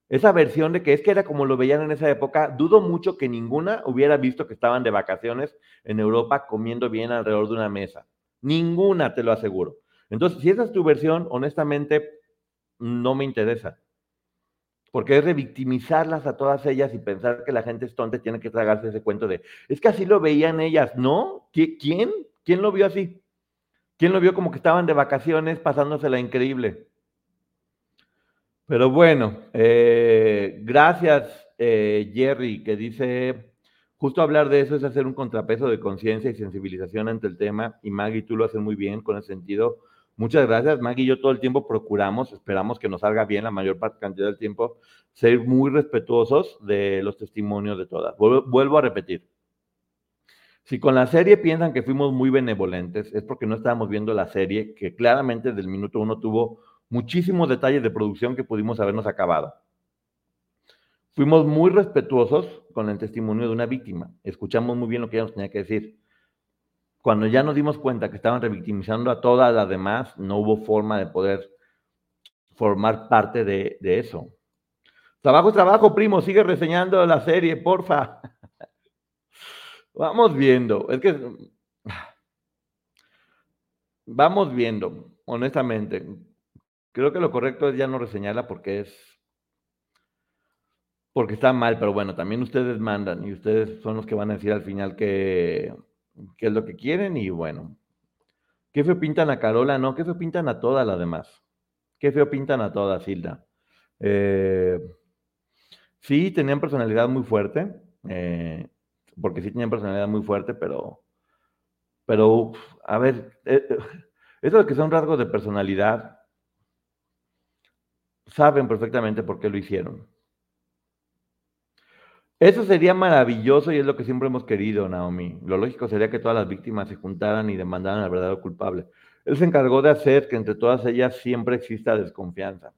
Esa versión de que es que era como lo veían en esa época, dudo mucho que ninguna hubiera visto que estaban de vacaciones en Europa comiendo bien alrededor de una mesa. Ninguna, te lo aseguro. Entonces, si esa es tu versión, honestamente, no me interesa. Porque es revictimizarlas a todas ellas y pensar que la gente es tonta y tiene que tragarse ese cuento de, es que así lo veían ellas, ¿no? ¿Quién? ¿Quién lo vio así? ¿Quién lo vio como que estaban de vacaciones pasándosela increíble? Pero bueno, eh, gracias eh, Jerry, que dice, justo hablar de eso es hacer un contrapeso de conciencia y sensibilización ante el tema, y Maggie, tú lo haces muy bien con ese sentido. Muchas gracias, Maggie yo todo el tiempo procuramos, esperamos que nos salga bien la mayor parte cantidad del tiempo, ser muy respetuosos de los testimonios de todas. vuelvo a repetir, si con la serie piensan que fuimos muy benevolentes, es porque no estábamos viendo la serie, que claramente desde el minuto uno tuvo muchísimos detalles de producción que pudimos habernos acabado. Fuimos muy respetuosos con el testimonio de una víctima. Escuchamos muy bien lo que ella nos tenía que decir. Cuando ya nos dimos cuenta que estaban revictimizando a todas las demás, no hubo forma de poder formar parte de, eso. Trabajo, trabajo, primo, sigue reseñando la serie, porfa. Vamos viendo. Es que vamos viendo, honestamente. Creo que lo correcto es ya no reseñarla porque es porque está mal, pero bueno, también ustedes mandan y ustedes son los que van a decir al final qué, qué es lo que quieren y bueno. ¿Qué feo pintan a Carola? No, qué feo pintan a todas las demás. Qué feo pintan a todas, Hilda. Eh, sí, tenían personalidad muy fuerte, eh, porque sí tenían personalidad muy fuerte, pero, pero, a ver, eh, eso de que son rasgos de personalidad, saben perfectamente por qué lo hicieron. Eso sería maravilloso y es lo que siempre hemos querido, Naomi. Lo lógico sería que todas las víctimas se juntaran y demandaran al verdadero culpable. Él se encargó de hacer que entre todas ellas siempre exista desconfianza.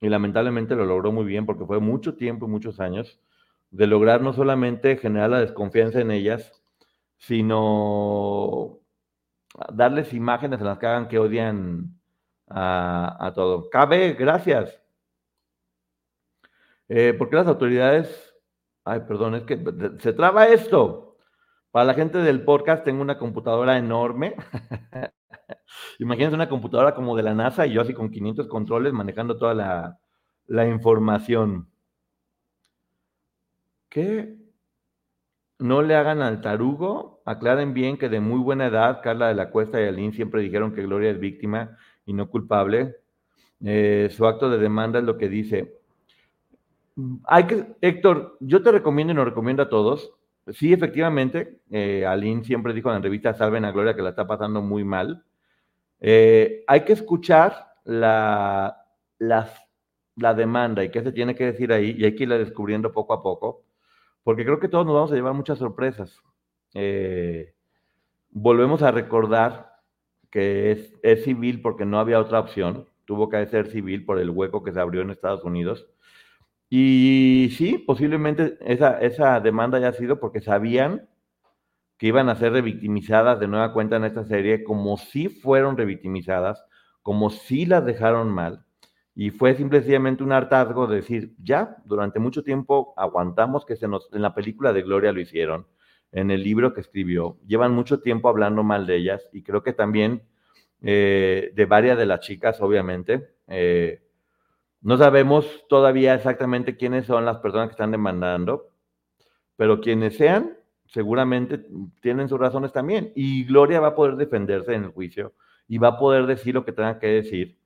Y lamentablemente lo logró muy bien porque fue mucho tiempo y muchos años de lograr no solamente generar la desconfianza en ellas, sino darles imágenes en las que hagan que odian a, todo. Cabe, gracias. Eh, porque las autoridades, ay, perdón, es que se traba esto. Para la gente del podcast tengo una computadora enorme. Imagínense una computadora como de la NASA y yo así con 500 controles manejando toda la, información. ¿Qué? No le hagan al tarugo. Aclaren bien que de muy buena edad, Carla de la Cuesta y Aline siempre dijeron que Gloria es víctima y no culpable. Eh, su acto de demanda es lo que dice. Hay que, Héctor, yo te recomiendo y nos recomiendo a todos. Sí, efectivamente, eh, Aline siempre dijo en la revista Salven a Gloria que la está pasando muy mal. Eh, hay que escuchar la, la demanda y qué se tiene que decir ahí y hay que irla descubriendo poco a poco, porque creo que todos nos vamos a llevar muchas sorpresas. volvemos a recordar que es, civil porque no había otra opción, tuvo que ser civil por el hueco que se abrió en Estados Unidos. Y sí, posiblemente esa, esa demanda haya sido porque sabían que iban a ser revictimizadas de nueva cuenta en esta serie, como si fueron revictimizadas, como si las dejaron mal. Y fue simplemente un hartazgo de decir, ya, durante mucho tiempo aguantamos que se nos, en la película de Gloria lo hicieron, en el libro que escribió. Llevan mucho tiempo hablando mal de ellas y creo que también eh, de varias de las chicas, obviamente. Eh, no sabemos todavía exactamente quiénes son las personas que están demandando, pero quienes sean, seguramente tienen sus razones también. Y Gloria va a poder defenderse en el juicio y va a poder decir lo que tenga que decir,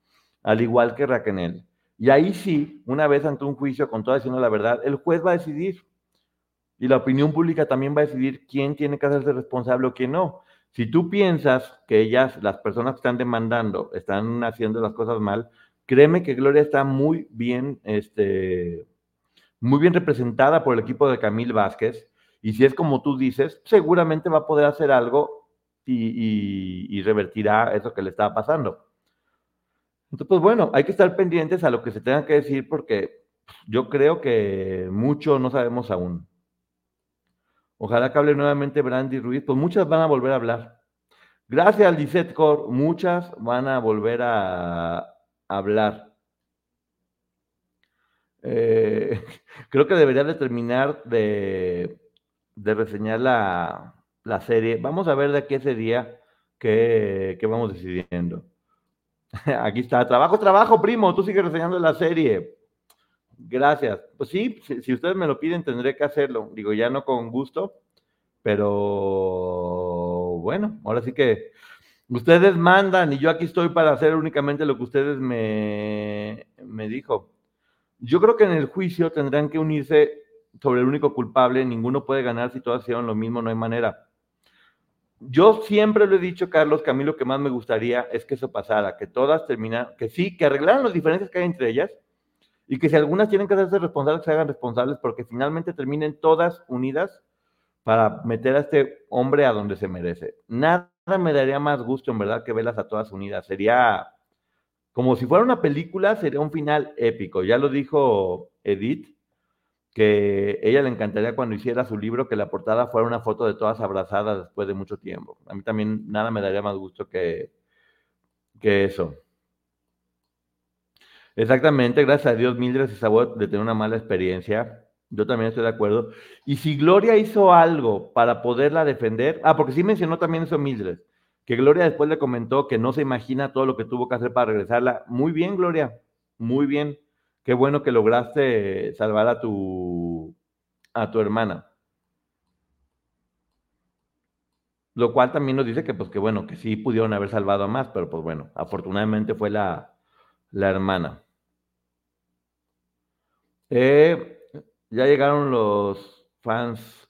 al igual que Raquel. Y ahí sí, una vez ante un juicio con toda diciendo la verdad, el juez va a decidir y la opinión pública también va a decidir quién tiene que hacerse responsable o quién no. Si tú piensas que ellas, las personas que están demandando, están haciendo las cosas mal, créeme que Gloria está muy bien, este, muy bien representada por el equipo de Camil Vázquez. Y si es como tú dices, seguramente va a poder hacer algo y, revertirá eso que le estaba pasando. Entonces, pues bueno, hay que estar pendientes a lo que se tenga que decir porque yo creo que mucho no sabemos aún. Ojalá que hable nuevamente Brandy Ruiz, pues muchas van a volver a hablar. Gracias, Lisette Cor, muchas van a volver a hablar. Eh, creo que debería de terminar de, reseñar la, serie. Vamos a ver de qué ese día que, vamos decidiendo. Aquí está, trabajo, trabajo, primo, tú sigues reseñando la serie. Gracias. Pues sí, si, ustedes me lo piden, tendré que hacerlo. Digo, ya no con gusto, pero bueno, ahora sí que ustedes mandan y yo aquí estoy para hacer únicamente lo que ustedes me, me dijo. Yo creo que en el juicio tendrán que unirse sobre el único culpable, ninguno puede ganar si todas hicieron lo mismo, no hay manera. Yo siempre lo he dicho, Carlos, que a mí lo que más me gustaría es que eso pasara, que todas terminaran, que sí, que arreglaran las diferencias que hay entre ellas y que si algunas tienen que hacerse responsables, se hagan responsables, porque finalmente terminen todas unidas para meter a este hombre a donde se merece. Nada me daría más gusto, en verdad, que verlas a todas unidas. Sería como si fuera una película, sería un final épico. Ya lo dijo Edith, que ella le encantaría cuando hiciera su libro que la portada fuera una foto de todas abrazadas después de mucho tiempo. A mí también nada me daría más gusto que, que eso. Exactamente, gracias a Dios Mildred se salvó de tener una mala experiencia. Yo también estoy de acuerdo. Y si Gloria hizo algo para poderla defender, ah, porque sí mencionó también eso Mildred, que Gloria después le comentó que no se imagina todo lo que tuvo que hacer para regresarla. Muy bien, Gloria, muy bien. Qué bueno que lograste salvar a tu, a tu hermana. Lo cual también nos dice que, pues, que bueno, que sí pudieron haber salvado a más, pero pues bueno, afortunadamente fue la, la hermana. Eh, ya llegaron los fans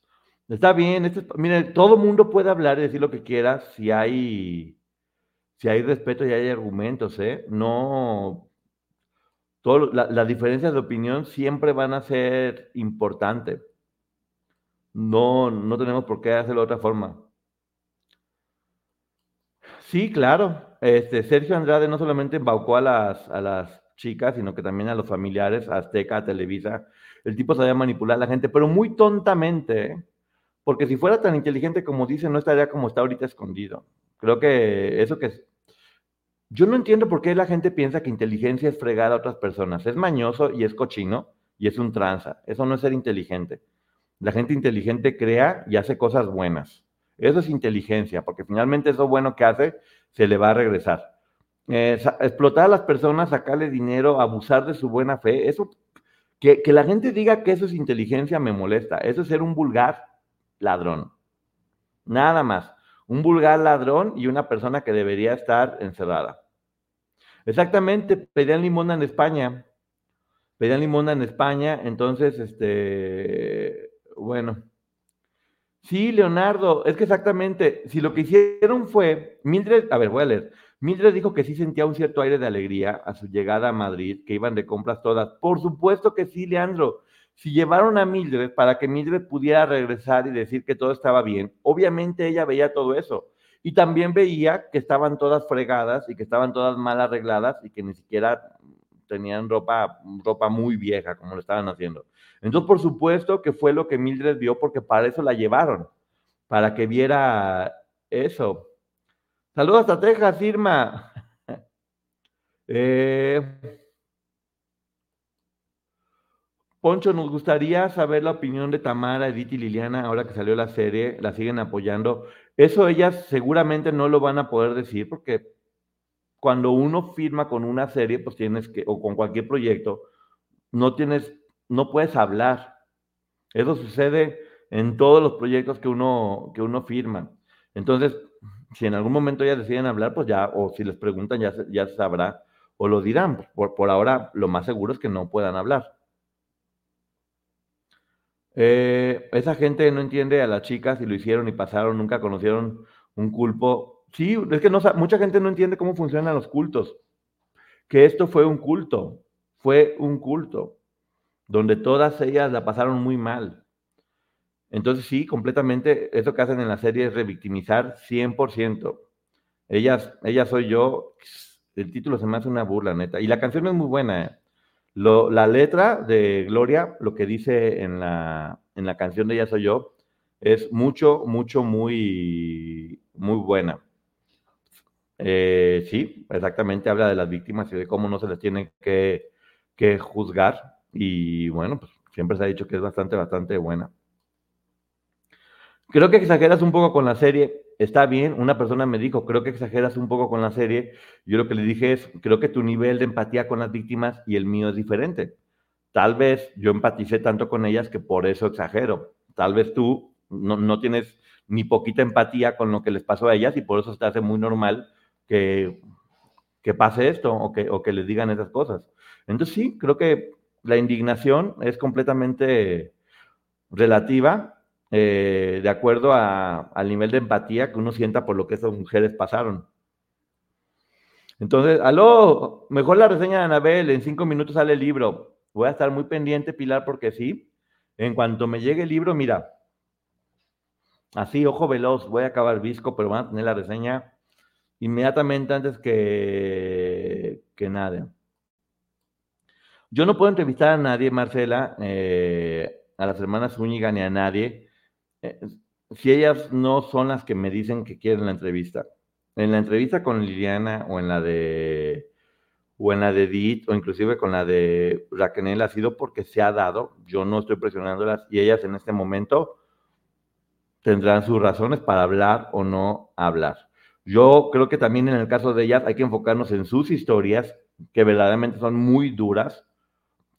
Está bien, este, mire, todo mundo puede hablar y decir lo que quiera si hay, si hay respeto y hay argumentos, ¿eh? No, todo, las diferencias de opinión siempre van a ser importantes. No, no tenemos por qué hacerlo de otra forma. Sí, claro. Este, Sergio Andrade no solamente embaucó a las, a las chicas, sino que también a los familiares, Azteca, Televisa. El tipo sabía manipular a la gente, pero muy tontamente. porque si fuera tan inteligente como dice, no estaría como está ahorita escondido. Creo que eso que es... Yo no entiendo por qué la gente piensa que inteligencia es fregar a otras personas. Es mañoso y es cochino y es un tranza. Eso no es ser inteligente. La gente inteligente crea y hace cosas buenas. Eso es inteligencia, porque finalmente eso bueno que hace se le va a regresar. Eh, explotar a las personas, sacarle dinero, abusar de su buena fe, eso, que, la gente diga que eso es inteligencia me molesta. Eso es ser un vulgar ladrón. Nada más. Un vulgar ladrón y una persona que debería estar encerrada. Exactamente, pedían limona en España. Pedían limona en España, entonces, este, bueno. Sí, Leonardo, es que exactamente, si lo que hicieron fue, Mildred, a ver, voy a leer. Mildred dijo que sí sentía un cierto aire de alegría a su llegada a Madrid, que iban de compras todas. Por supuesto que sí, Leandro si llevaron a Mildred para que Mildred pudiera regresar y decir que todo estaba bien, obviamente ella veía todo eso. Y también veía que estaban todas fregadas y que estaban todas mal arregladas y que ni siquiera tenían ropa, ropa muy vieja como lo estaban haciendo. Entonces, por supuesto que fue lo que Mildred vio porque para eso la llevaron, para que viera eso. Saludos a Texas, Irma. eh, Poncho, nos gustaría saber la opinión de Tamara, Edith y Liliana ahora que salió la serie, la siguen apoyando. Eso ellas seguramente no lo van a poder decir porque cuando uno firma con una serie, pues tienes que, o con cualquier proyecto, no tienes, no puedes hablar. Eso sucede en todos los proyectos que uno, que uno firma. Entonces, si en algún momento ellas deciden hablar, pues ya, o si les preguntan, ya, ya sabrá, o lo dirán. Por, por ahora, lo más seguro es que no puedan hablar. Eh, esa gente no entiende a las chicas y lo hicieron y pasaron, nunca conocieron un culpo. Sí, es que mucha gente no entiende cómo funcionan los cultos. Que esto fue un culto, fue un culto, donde todas ellas la pasaron muy mal. Entonces sí, completamente, eso que hacen en la serie es revictimizar 100%. Ellas, ella soy yo, el título se me hace una burla, neta. Y la canción es muy buena, ¿eh? la letra de Gloria, lo que dice en la, en la canción de Ya Soy Yo, es mucho, mucho, muy, muy buena. Eh, sí, exactamente, habla de las víctimas y de cómo no se les tiene que, que juzgar. Y bueno, pues siempre se ha dicho que es bastante, bastante buena. Creo que exageras un poco con la serie. Está bien, una persona me dijo, creo que exageras un poco con la serie. Yo lo que le dije es, creo que tu nivel de empatía con las víctimas y el mío es diferente. Tal vez yo empaticé tanto con ellas que por eso exagero. Tal vez tú no, tienes ni poquita empatía con lo que les pasó a ellas y por eso te hace muy normal que, que pase esto o que, o que les digan esas cosas. Entonces sí, creo que la indignación es completamente relativa eh, de acuerdo al nivel de empatía que uno sienta por lo que esas mujeres pasaron. Entonces, aló, mejor la reseña de Anabel, en cinco minutos sale el libro. Voy a estar muy pendiente, Pilar, porque sí, en cuanto me llegue el libro, mira, así, ojo veloz, voy a acabar visco, pero van a tener la reseña inmediatamente antes que, que nada. Yo no puedo entrevistar a nadie, Marcela, eh, a las hermanas Zúñiga ni a nadie, eh, si ellas no son las que me dicen que quieren la entrevista. En la entrevista con Liliana o en la de o en la de Edith o inclusive con la de Raquel ha sido porque se ha dado. Yo no estoy presionándolas y ellas en este momento tendrán sus razones para hablar o no hablar. Yo creo que también en el caso de ellas hay que enfocarnos en sus historias, que verdaderamente son muy duras,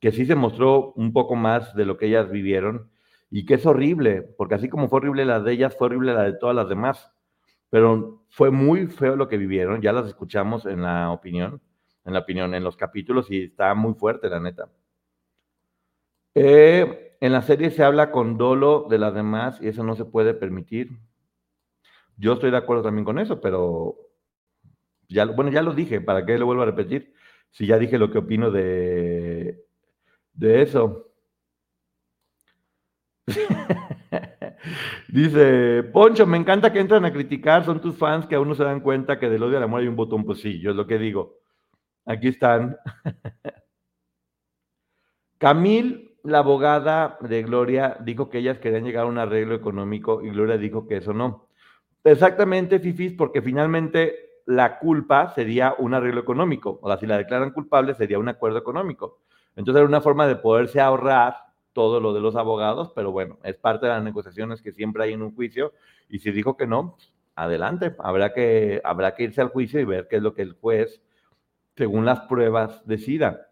que sí se mostró un poco más de lo que ellas vivieron y que es horrible, porque así como fue horrible la de ellas, fue horrible la de todas las demás. Pero fue muy feo lo que vivieron, ya las escuchamos en la opinión, en la opinión, en los capítulos y está muy fuerte, la neta. Eh, en la serie se habla con dolo de las demás y eso no se puede permitir. Yo estoy de acuerdo también con eso, pero bueno, ya lo dije, ¿para qué lo vuelvo a repetir? Si ya dije lo que opino de, de eso. Dice, Poncho, me encanta que entran a criticar, son tus fans que aún no se dan cuenta que del odio al amor hay un botón, pues sí, yo es lo que digo. Aquí están. Camil, la abogada de Gloria, dijo que ellas querían llegar a un arreglo económico y Gloria dijo que eso no. Exactamente, Fifis, porque finalmente la culpa sería un arreglo económico. O sea, si la declaran culpable sería un acuerdo económico. Entonces era una forma de poderse ahorrar todo lo de los abogados, pero bueno, es parte de las negociaciones que siempre hay en un juicio y si dijo que no, adelante, habrá que, habrá que irse al juicio y ver qué es lo que el juez, según las pruebas, decida.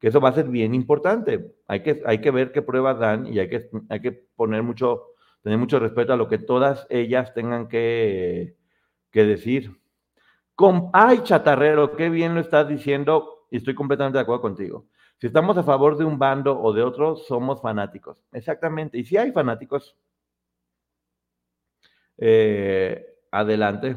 Que eso va a ser bien importante. Hay que, hay que ver qué pruebas dan y hay que, hay que poner mucho, tener mucho respeto a lo que todas ellas tengan que, que decir. Con, ay, chatarrero, qué bien lo estás diciendo y estoy completamente de acuerdo contigo. Si estamos a favor de un bando o de otro, somos fanáticos. Exactamente. Y si hay fanáticos, eh, adelante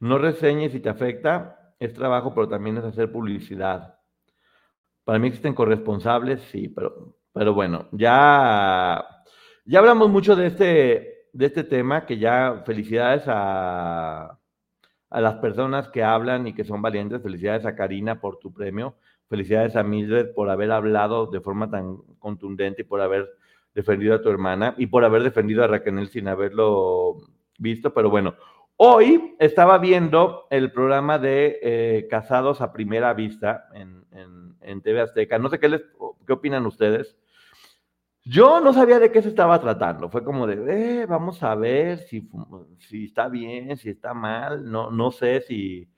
No reseñes si te afecta, es trabajo, pero también es hacer publicidad. Para mí existen corresponsables, sí, pero, pero bueno, ya, ya hablamos mucho de este, de este tema, que ya felicidades a, a las personas que hablan y que son valientes, felicidades a Karina por tu premio, felicidades a Mildred por haber hablado de forma tan contundente y por haber defendido a tu hermana y por haber defendido a Raquel sin haberlo visto, pero bueno, Hoy estaba viendo el programa de eh, Casados a Primera Vista en, TV Azteca. No sé qué, les, qué opinan ustedes. Yo no sabía de qué se estaba tratando. Fue como de, eh, vamos a ver si, si está bien, si está mal. No, no sé si,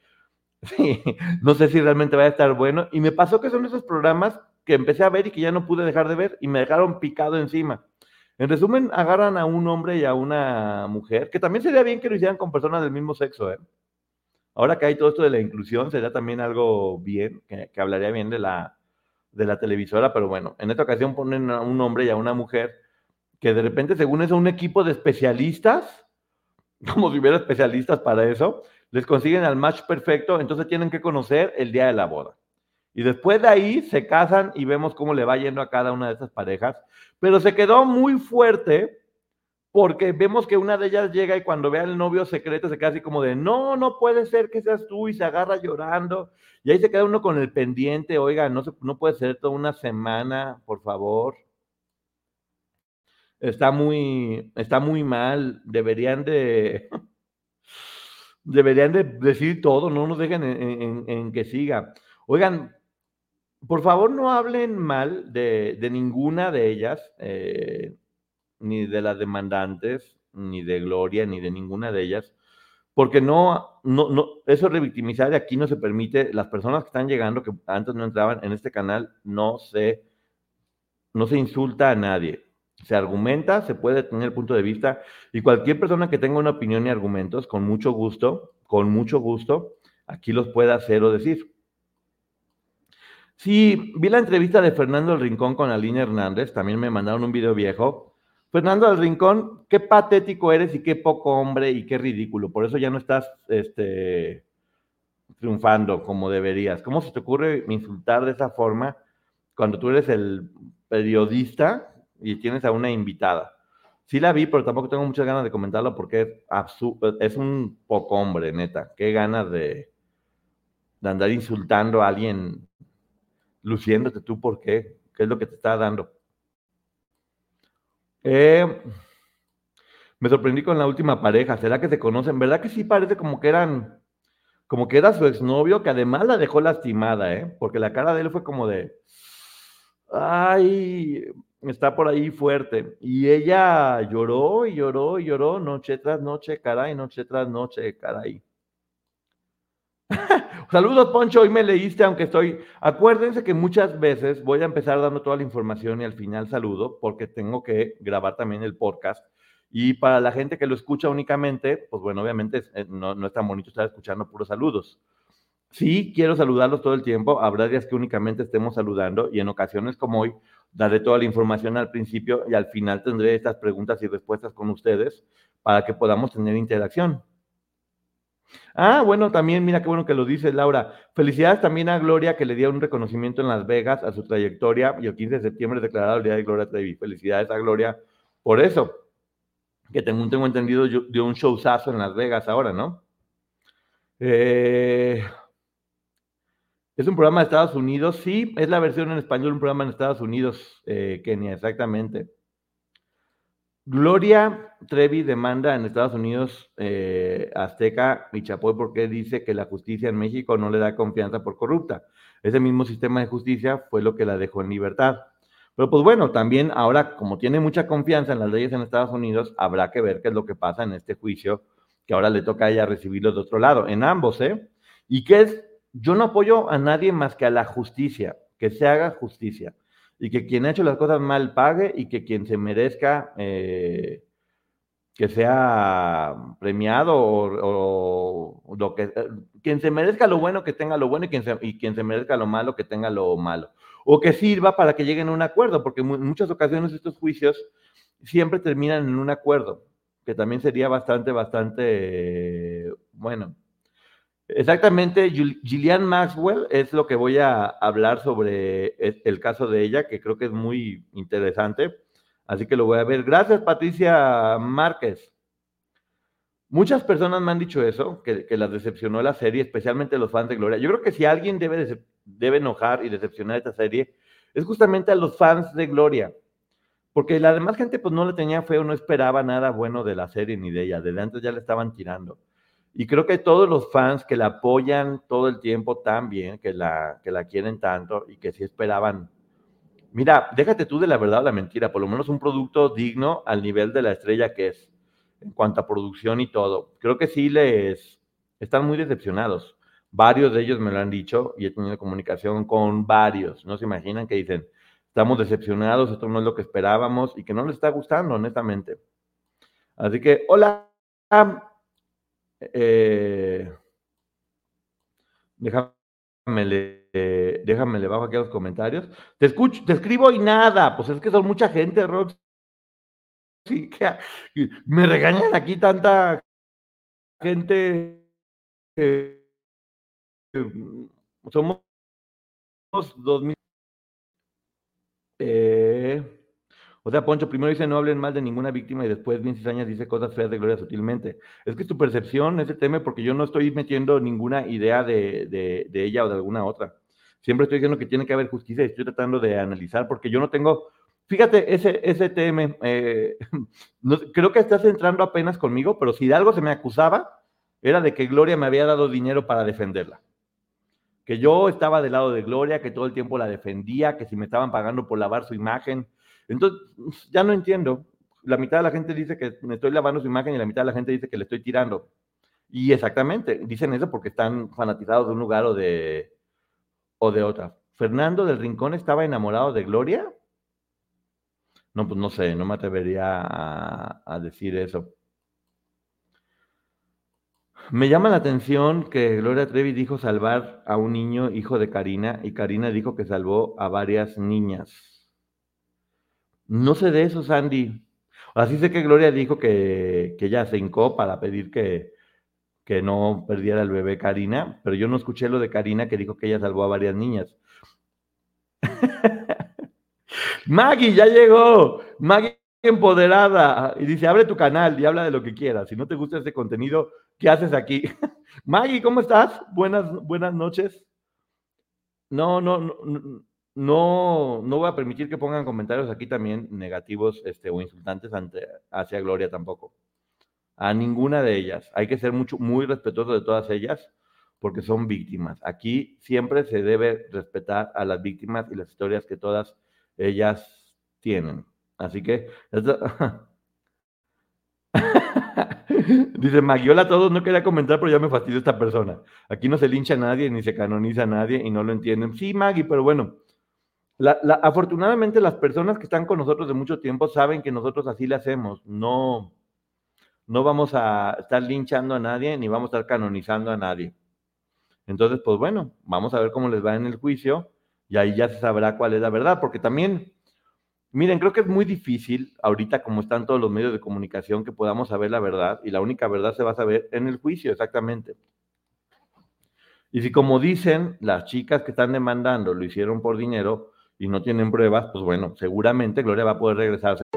no sé si realmente va a estar bueno. Y me pasó que son esos programas que empecé a ver y que ya no pude dejar de ver y me dejaron picado encima. En resumen, agarran a un hombre y a una mujer, que también sería bien que lo hicieran con personas del mismo sexo, ¿eh? ahora que hay todo esto de la inclusión, sería también algo bien, que, hablaría bien de la, de la televisora, pero bueno, en esta ocasión ponen a un hombre y a una mujer que de repente, según eso, un equipo de especialistas, como si hubiera especialistas para eso, les consiguen al match perfecto, entonces tienen que conocer el día de la boda. Y después de ahí se casan y vemos cómo le va yendo a cada una de esas parejas. Pero se quedó muy fuerte porque vemos que una de ellas llega y cuando ve al novio secreto se queda así como de, no, no puede ser que seas tú y se agarra llorando. Y ahí se queda uno con el pendiente, oiga, no, no puede ser toda una semana, por favor. Está muy, está muy mal, deberían de, deberían de decir todo, no nos dejen en que siga. Oigan, por favor, no hablen mal de, ninguna de ellas, eh, ni de las demandantes, ni de Gloria, ni de ninguna de ellas, porque no, no, no, eso revictimizar de aquí no se permite. Las personas que están llegando, que antes no entraban en este canal, no se, no se insulta a nadie. Se argumenta, se puede tener punto de vista, y cualquier persona que tenga una opinión y argumentos, con mucho gusto, con mucho gusto, aquí los puede hacer o decir. Sí, vi la entrevista de Fernando del Rincón con Aline Hernández, también me mandaron un video viejo. Fernando del Rincón, qué patético eres y qué poco hombre y qué ridículo. Por eso ya no estás este, triunfando como deberías. ¿Cómo se te ocurre insultar de esa forma cuando tú eres el periodista y tienes a una invitada? Sí la vi, pero tampoco tengo muchas ganas de comentarlo porque es, es un poco hombre, neta. Qué ganas de andar insultando a alguien luciéndote tú por qué, qué es lo que te está dando. Eh, me sorprendí con la última pareja, ¿será que se conocen? ¿Verdad que sí parece como que eran, como que era su exnovio, que además la dejó lastimada, ¿eh? Porque la cara de él fue como de, ay, está por ahí fuerte. Y ella lloró y lloró y lloró noche tras noche, caray, noche tras noche, caray. Saludos, Poncho. Hoy me leíste, aunque estoy. Acuérdense que muchas veces voy a empezar dando toda la información y al final saludo, porque tengo que grabar también el podcast. Y para la gente que lo escucha únicamente, pues bueno, obviamente eh, no, no es tan bonito estar escuchando puros saludos. Sí, quiero saludarlos todo el tiempo. Habrá días que únicamente estemos saludando y en ocasiones como hoy daré toda la información al principio y al final tendré estas preguntas y respuestas con ustedes para que podamos tener interacción. Ah, bueno, también, mira qué bueno que lo dice Laura. Felicidades también a Gloria que le dio un reconocimiento en Las Vegas a su trayectoria y el 15 de septiembre declarado el Día de Gloria Trevi. Felicidades a Gloria por eso. Que tengo, tengo entendido, dio un showzazo en Las Vegas ahora, ¿no? Eh, es un programa de Estados Unidos, sí, es la versión en español, un programa en Estados Unidos, eh, Kenia, exactamente. Gloria Trevi demanda en Estados Unidos eh, Azteca y Chapoy porque dice que la justicia en México no le da confianza por corrupta. Ese mismo sistema de justicia fue lo que la dejó en libertad. Pero pues bueno, también ahora, como tiene mucha confianza en las leyes en Estados Unidos, habrá que ver qué es lo que pasa en este juicio que ahora le toca a ella recibirlo de otro lado, en ambos, ¿eh? Y que es, yo no apoyo a nadie más que a la justicia, que se haga justicia y que quien ha hecho las cosas mal pague y que quien se merezca eh, que sea premiado o, lo que quien se merezca lo bueno que tenga lo bueno y quien, se, y quien se merezca lo malo que tenga lo malo. O que sirva para que lleguen a un acuerdo porque en muchas ocasiones estos juicios siempre terminan en un acuerdo que también sería bastante bastante bueno Exactamente, Gillian Maxwell es lo que voy a hablar sobre el caso de ella, que creo que es muy interesante. Así que lo voy a ver. Gracias, Patricia Márquez. Muchas personas me han dicho eso, que, que las decepcionó la serie, especialmente los fans de Gloria. Yo creo que si alguien debe, debe enojar y decepcionar esta serie, es justamente a los fans de Gloria. Porque la demás gente pues no le tenía fe o no esperaba nada bueno de la serie ni de ella. Desde antes ya le estaban tirando. Y creo que todos los fans que la apoyan todo el tiempo tan bien, que la, que la quieren tanto y que sí esperaban. Mira, déjate tú de la verdad o la mentira, por lo menos un producto digno al nivel de la estrella que es, en cuanto a producción y todo. Creo que sí les están muy decepcionados. Varios de ellos me lo han dicho y he tenido comunicación con varios. No se imaginan que dicen, estamos decepcionados, esto no es lo que esperábamos y que no les está gustando, honestamente. Así que, hola, eh, Déjame déjame le bajo aquí a los comentarios. Te escucho, te escribo y nada. Pues es que son mucha gente, Rox. Me regañan aquí tanta gente. Eh, somos dos mil. Eh, o sea, Poncho primero dice no hablen mal de ninguna víctima y después bien cizañas dice cosas feas de Gloria sutilmente. Es que tu percepción ese tema porque yo no estoy metiendo ninguna idea de, ella o de alguna otra. Siempre estoy diciendo que tiene que haber justicia y estoy tratando de analizar porque yo no tengo... Fíjate, ese, ese tema, eh, creo que estás entrando apenas conmigo, pero si de algo se me acusaba, era de que Gloria me había dado dinero para defenderla que yo estaba del lado de Gloria, que todo el tiempo la defendía, que si me estaban pagando por lavar su imagen, entonces, ya no entiendo. La mitad de la gente dice que me estoy lavando su imagen y la mitad de la gente dice que le estoy tirando. Y exactamente, dicen eso porque están fanatizados de un lugar o de, o de otra. ¿Fernando del Rincón estaba enamorado de Gloria? No, pues no sé, no me atrevería a, a decir eso. Me llama la atención que Gloria Trevi dijo salvar a un niño hijo de Karina y Karina dijo que salvó a varias niñas. No sé de eso, Sandy. Así sé que Gloria dijo que, que ella se hincó para pedir que, que no perdiera el bebé Karina, pero yo no escuché lo de Karina que dijo que ella salvó a varias niñas. Maggie, ya llegó. Maggie empoderada. Y dice, abre tu canal y habla de lo que quieras. Si no te gusta este contenido, ¿qué haces aquí? Maggie, ¿cómo estás? Buenas, buenas noches. No, no, no, no, no voy a permitir que pongan comentarios aquí también negativos este, o insultantes ante, hacia Gloria tampoco. A ninguna de ellas. Hay que ser mucho, muy respetuoso de todas ellas porque son víctimas. Aquí siempre se debe respetar a las víctimas y las historias que todas ellas tienen. Así que... Dice Magiola, todos no quería comentar, pero ya me fastidió esta persona. Aquí no se lincha a nadie ni se canoniza a nadie y no lo entienden. Sí, Maggie, pero bueno, afortunadamente las personas que están con nosotros de mucho tiempo saben que nosotros así le hacemos. No, no vamos a estar linchando a nadie ni vamos a estar canonizando a nadie. Entonces, pues bueno, vamos a ver cómo les va en el juicio y ahí ya se sabrá cuál es la verdad, porque también, miren, creo que es muy difícil ahorita como están todos los medios de comunicación que podamos saber la verdad y la única verdad se va a saber en el juicio, exactamente. Y si como dicen las chicas que están demandando lo hicieron por dinero, y no tienen pruebas, pues bueno, seguramente Gloria va a poder regresar.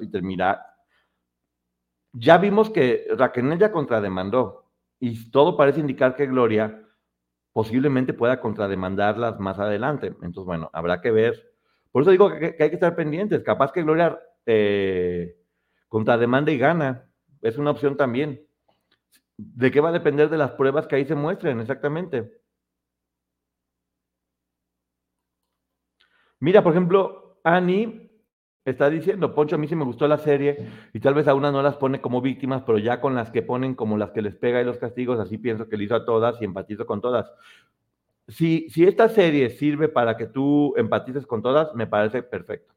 y terminar. Ya vimos que Raquel ya contrademandó y todo parece indicar que Gloria posiblemente pueda contrademandarlas más adelante. Entonces, bueno, habrá que ver. Por eso digo que, hay que estar pendientes. Capaz que Gloria eh, contrademanda y gana. Es una opción también. ¿De qué va a depender de las pruebas que ahí se muestren exactamente? Mira, por ejemplo, Annie está diciendo, Poncho, a mí sí me gustó la serie y tal vez a no las pone como víctimas, pero ya con las que ponen como las que les pega y los castigos, así pienso que le hizo a todas y empatizo con todas. Si, si esta serie sirve para que tú empatices con todas, me parece perfecto.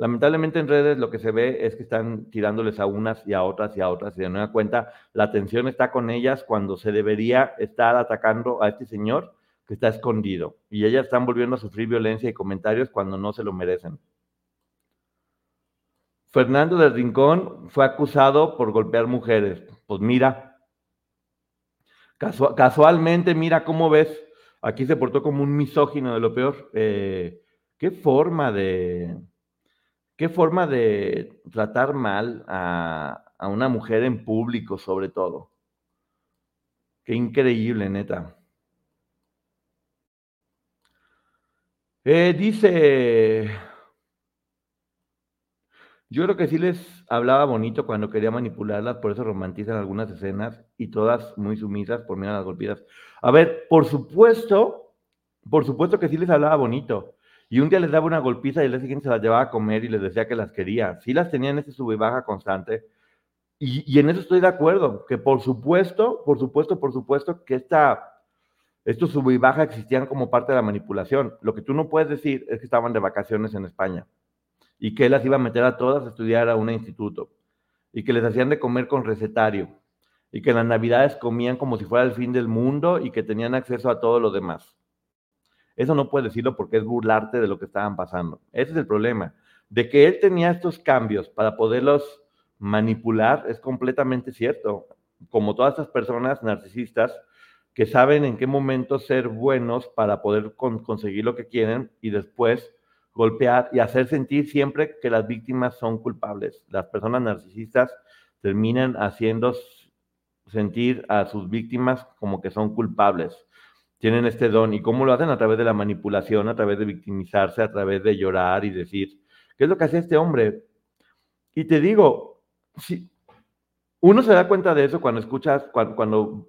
Lamentablemente en redes lo que se ve es que están tirándoles a unas y a otras y a otras y de nueva cuenta la atención está con ellas cuando se debería estar atacando a este señor que está escondido y ellas están volviendo a sufrir violencia y comentarios cuando no se lo merecen. Fernando del Rincón fue acusado por golpear mujeres. Pues mira, casualmente, mira cómo ves, aquí se portó como un misógino de lo peor. Eh, ¿Qué forma de, qué forma de tratar mal a, una mujer en público, sobre todo? Qué increíble, neta. Eh, dice Yo creo que sí les hablaba bonito cuando quería manipularlas, por eso romantizan algunas escenas y todas muy sumisas por a las golpeadas. A ver, por supuesto, por supuesto que sí les hablaba bonito. Y un día les daba una golpiza y el día siguiente se las llevaba a comer y les decía que las quería. Sí las tenían ese sub y baja constante. Y, en eso estoy de acuerdo, que por supuesto, por supuesto, por supuesto que esta, estos sub y baja existían como parte de la manipulación. Lo que tú no puedes decir es que estaban de vacaciones en España y que él las iba a meter a todas a estudiar a un instituto y que les hacían de comer con recetario y que en las navidades comían como si fuera el fin del mundo y que tenían acceso a todo lo demás. Eso no puedes decirlo porque es burlarte de lo que estaban pasando. Ese es el problema. De que él tenía estos cambios para poderlos manipular es completamente cierto. Como todas estas personas narcisistas que saben en qué momento ser buenos para poder conseguir lo que quieren y después golpear y hacer sentir siempre que las víctimas son culpables. Las personas narcisistas terminan haciendo sentir a sus víctimas como que son culpables. Tienen este don. ¿Y cómo lo hacen? A través de la manipulación, a través de victimizarse, a través de llorar y decir, ¿qué es lo que hace este hombre? Y te digo, si uno se da cuenta de eso cuando escuchas, cuando,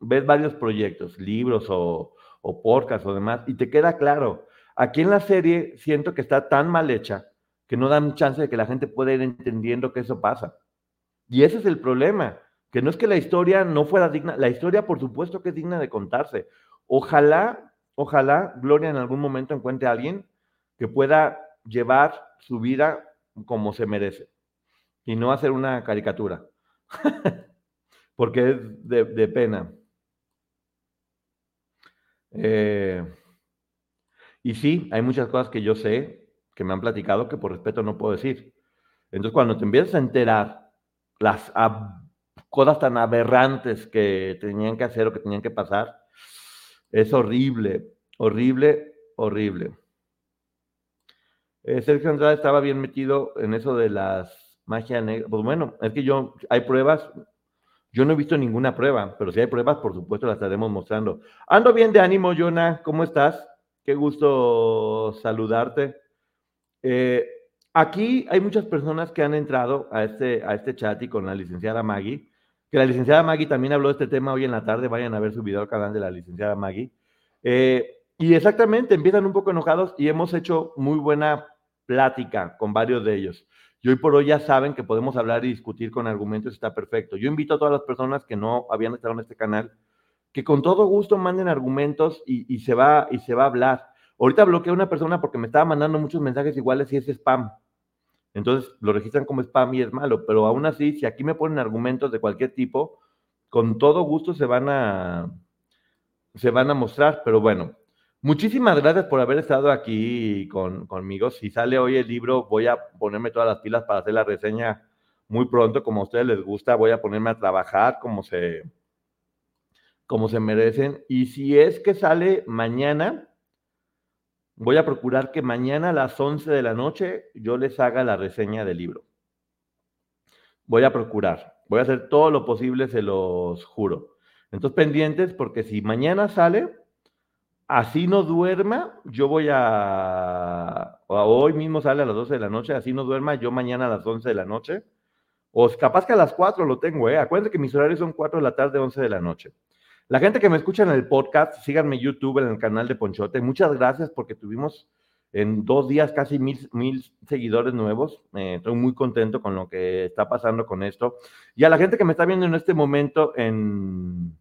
ves varios proyectos, libros o, o podcasts o demás, y te queda claro Aquí en la serie siento que está tan mal hecha que no dan chance de que la gente pueda ir entendiendo que eso pasa. Y ese es el problema, que no es que la historia no fuera digna, la historia por supuesto que es digna de contarse. Ojalá, ojalá Gloria en algún momento encuentre a alguien que pueda llevar su vida como se merece y no hacer una caricatura, porque es de, pena. Eh, y sí, hay muchas cosas que yo sé, que me han platicado, que por respeto no puedo decir. Entonces, cuando te empiezas a enterar las cosas tan aberrantes que tenían que hacer o que tenían que pasar, es horrible, horrible, horrible. Eh, Sergio Andrade estaba bien metido en eso de las magia negra. Pues bueno, es que yo, hay pruebas, yo no he visto ninguna prueba, pero si hay pruebas, por supuesto, las estaremos mostrando. Ando bien de ánimo, Jonah, ¿cómo estás? Qué gusto saludarte. Eh, aquí hay muchas personas que han entrado a este, a este chat y con la licenciada Maggie, que la licenciada Maggie también habló de este tema hoy en la tarde, vayan a ver su video al canal de la licenciada Maggie. Eh, y exactamente, empiezan un poco enojados y hemos hecho muy buena plática con varios de ellos. Y hoy por hoy ya saben que podemos hablar y discutir con argumentos, está perfecto. Yo invito a todas las personas que no habían estado en este canal que con todo gusto manden argumentos y, se va, y se va a hablar. Ahorita bloqueé a una persona porque me estaba mandando muchos mensajes iguales y es spam. Entonces lo registran como spam y es malo, pero aún así, si aquí me ponen argumentos de cualquier tipo, con todo gusto se van a, se van a mostrar. Pero bueno, muchísimas gracias por haber estado aquí con, conmigo. Si sale hoy el libro, voy a ponerme todas las pilas para hacer la reseña muy pronto, como a ustedes les gusta. Voy a ponerme a trabajar como se, como se merecen. Y si es que sale mañana, voy a procurar que mañana a las 11 de la noche yo les haga la reseña del libro. Voy a procurar, voy a hacer todo lo posible, se los juro. Entonces, pendientes, porque si mañana sale, así no duerma, yo voy a, hoy mismo sale a las 12 de la noche, así no duerma, yo mañana a las 11 de la noche, o capaz que a las 4 lo tengo, ¿eh? Acuérdense que mis horarios son 4 de la tarde, 11 de la noche. La gente que me escucha en el podcast, síganme YouTube en el canal de Ponchote. Muchas gracias porque tuvimos en dos días casi mil, mil seguidores nuevos. Eh, estoy muy contento con lo que está pasando con esto. Y a la gente que me está viendo en este momento en,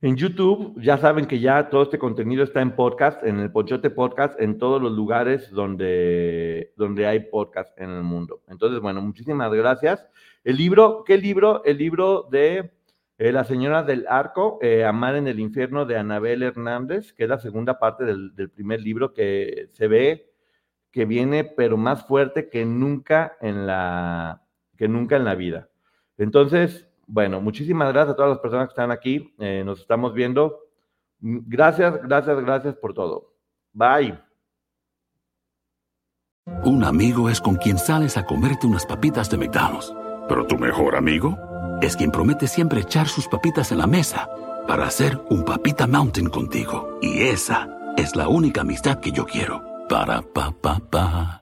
en YouTube, ya saben que ya todo este contenido está en podcast, en el Ponchote Podcast, en todos los lugares donde, donde hay podcast en el mundo. Entonces, bueno, muchísimas gracias. El libro, ¿qué libro? El libro de eh, la señora del arco, eh, Amar en el infierno de Anabel Hernández, que es la segunda parte del, primer libro que se ve que viene, pero más fuerte que nunca en la, que nunca en la vida. Entonces, bueno, muchísimas gracias a todas las personas que están aquí. Eh, nos estamos viendo. Gracias, gracias, gracias por todo. Bye. Un amigo es con quien sales a comerte unas papitas de McDonald's. Pero tu mejor amigo es quien promete siempre echar sus papitas en la mesa para hacer un papita mountain contigo. Y esa es la única amistad que yo quiero. Para pa pa pa.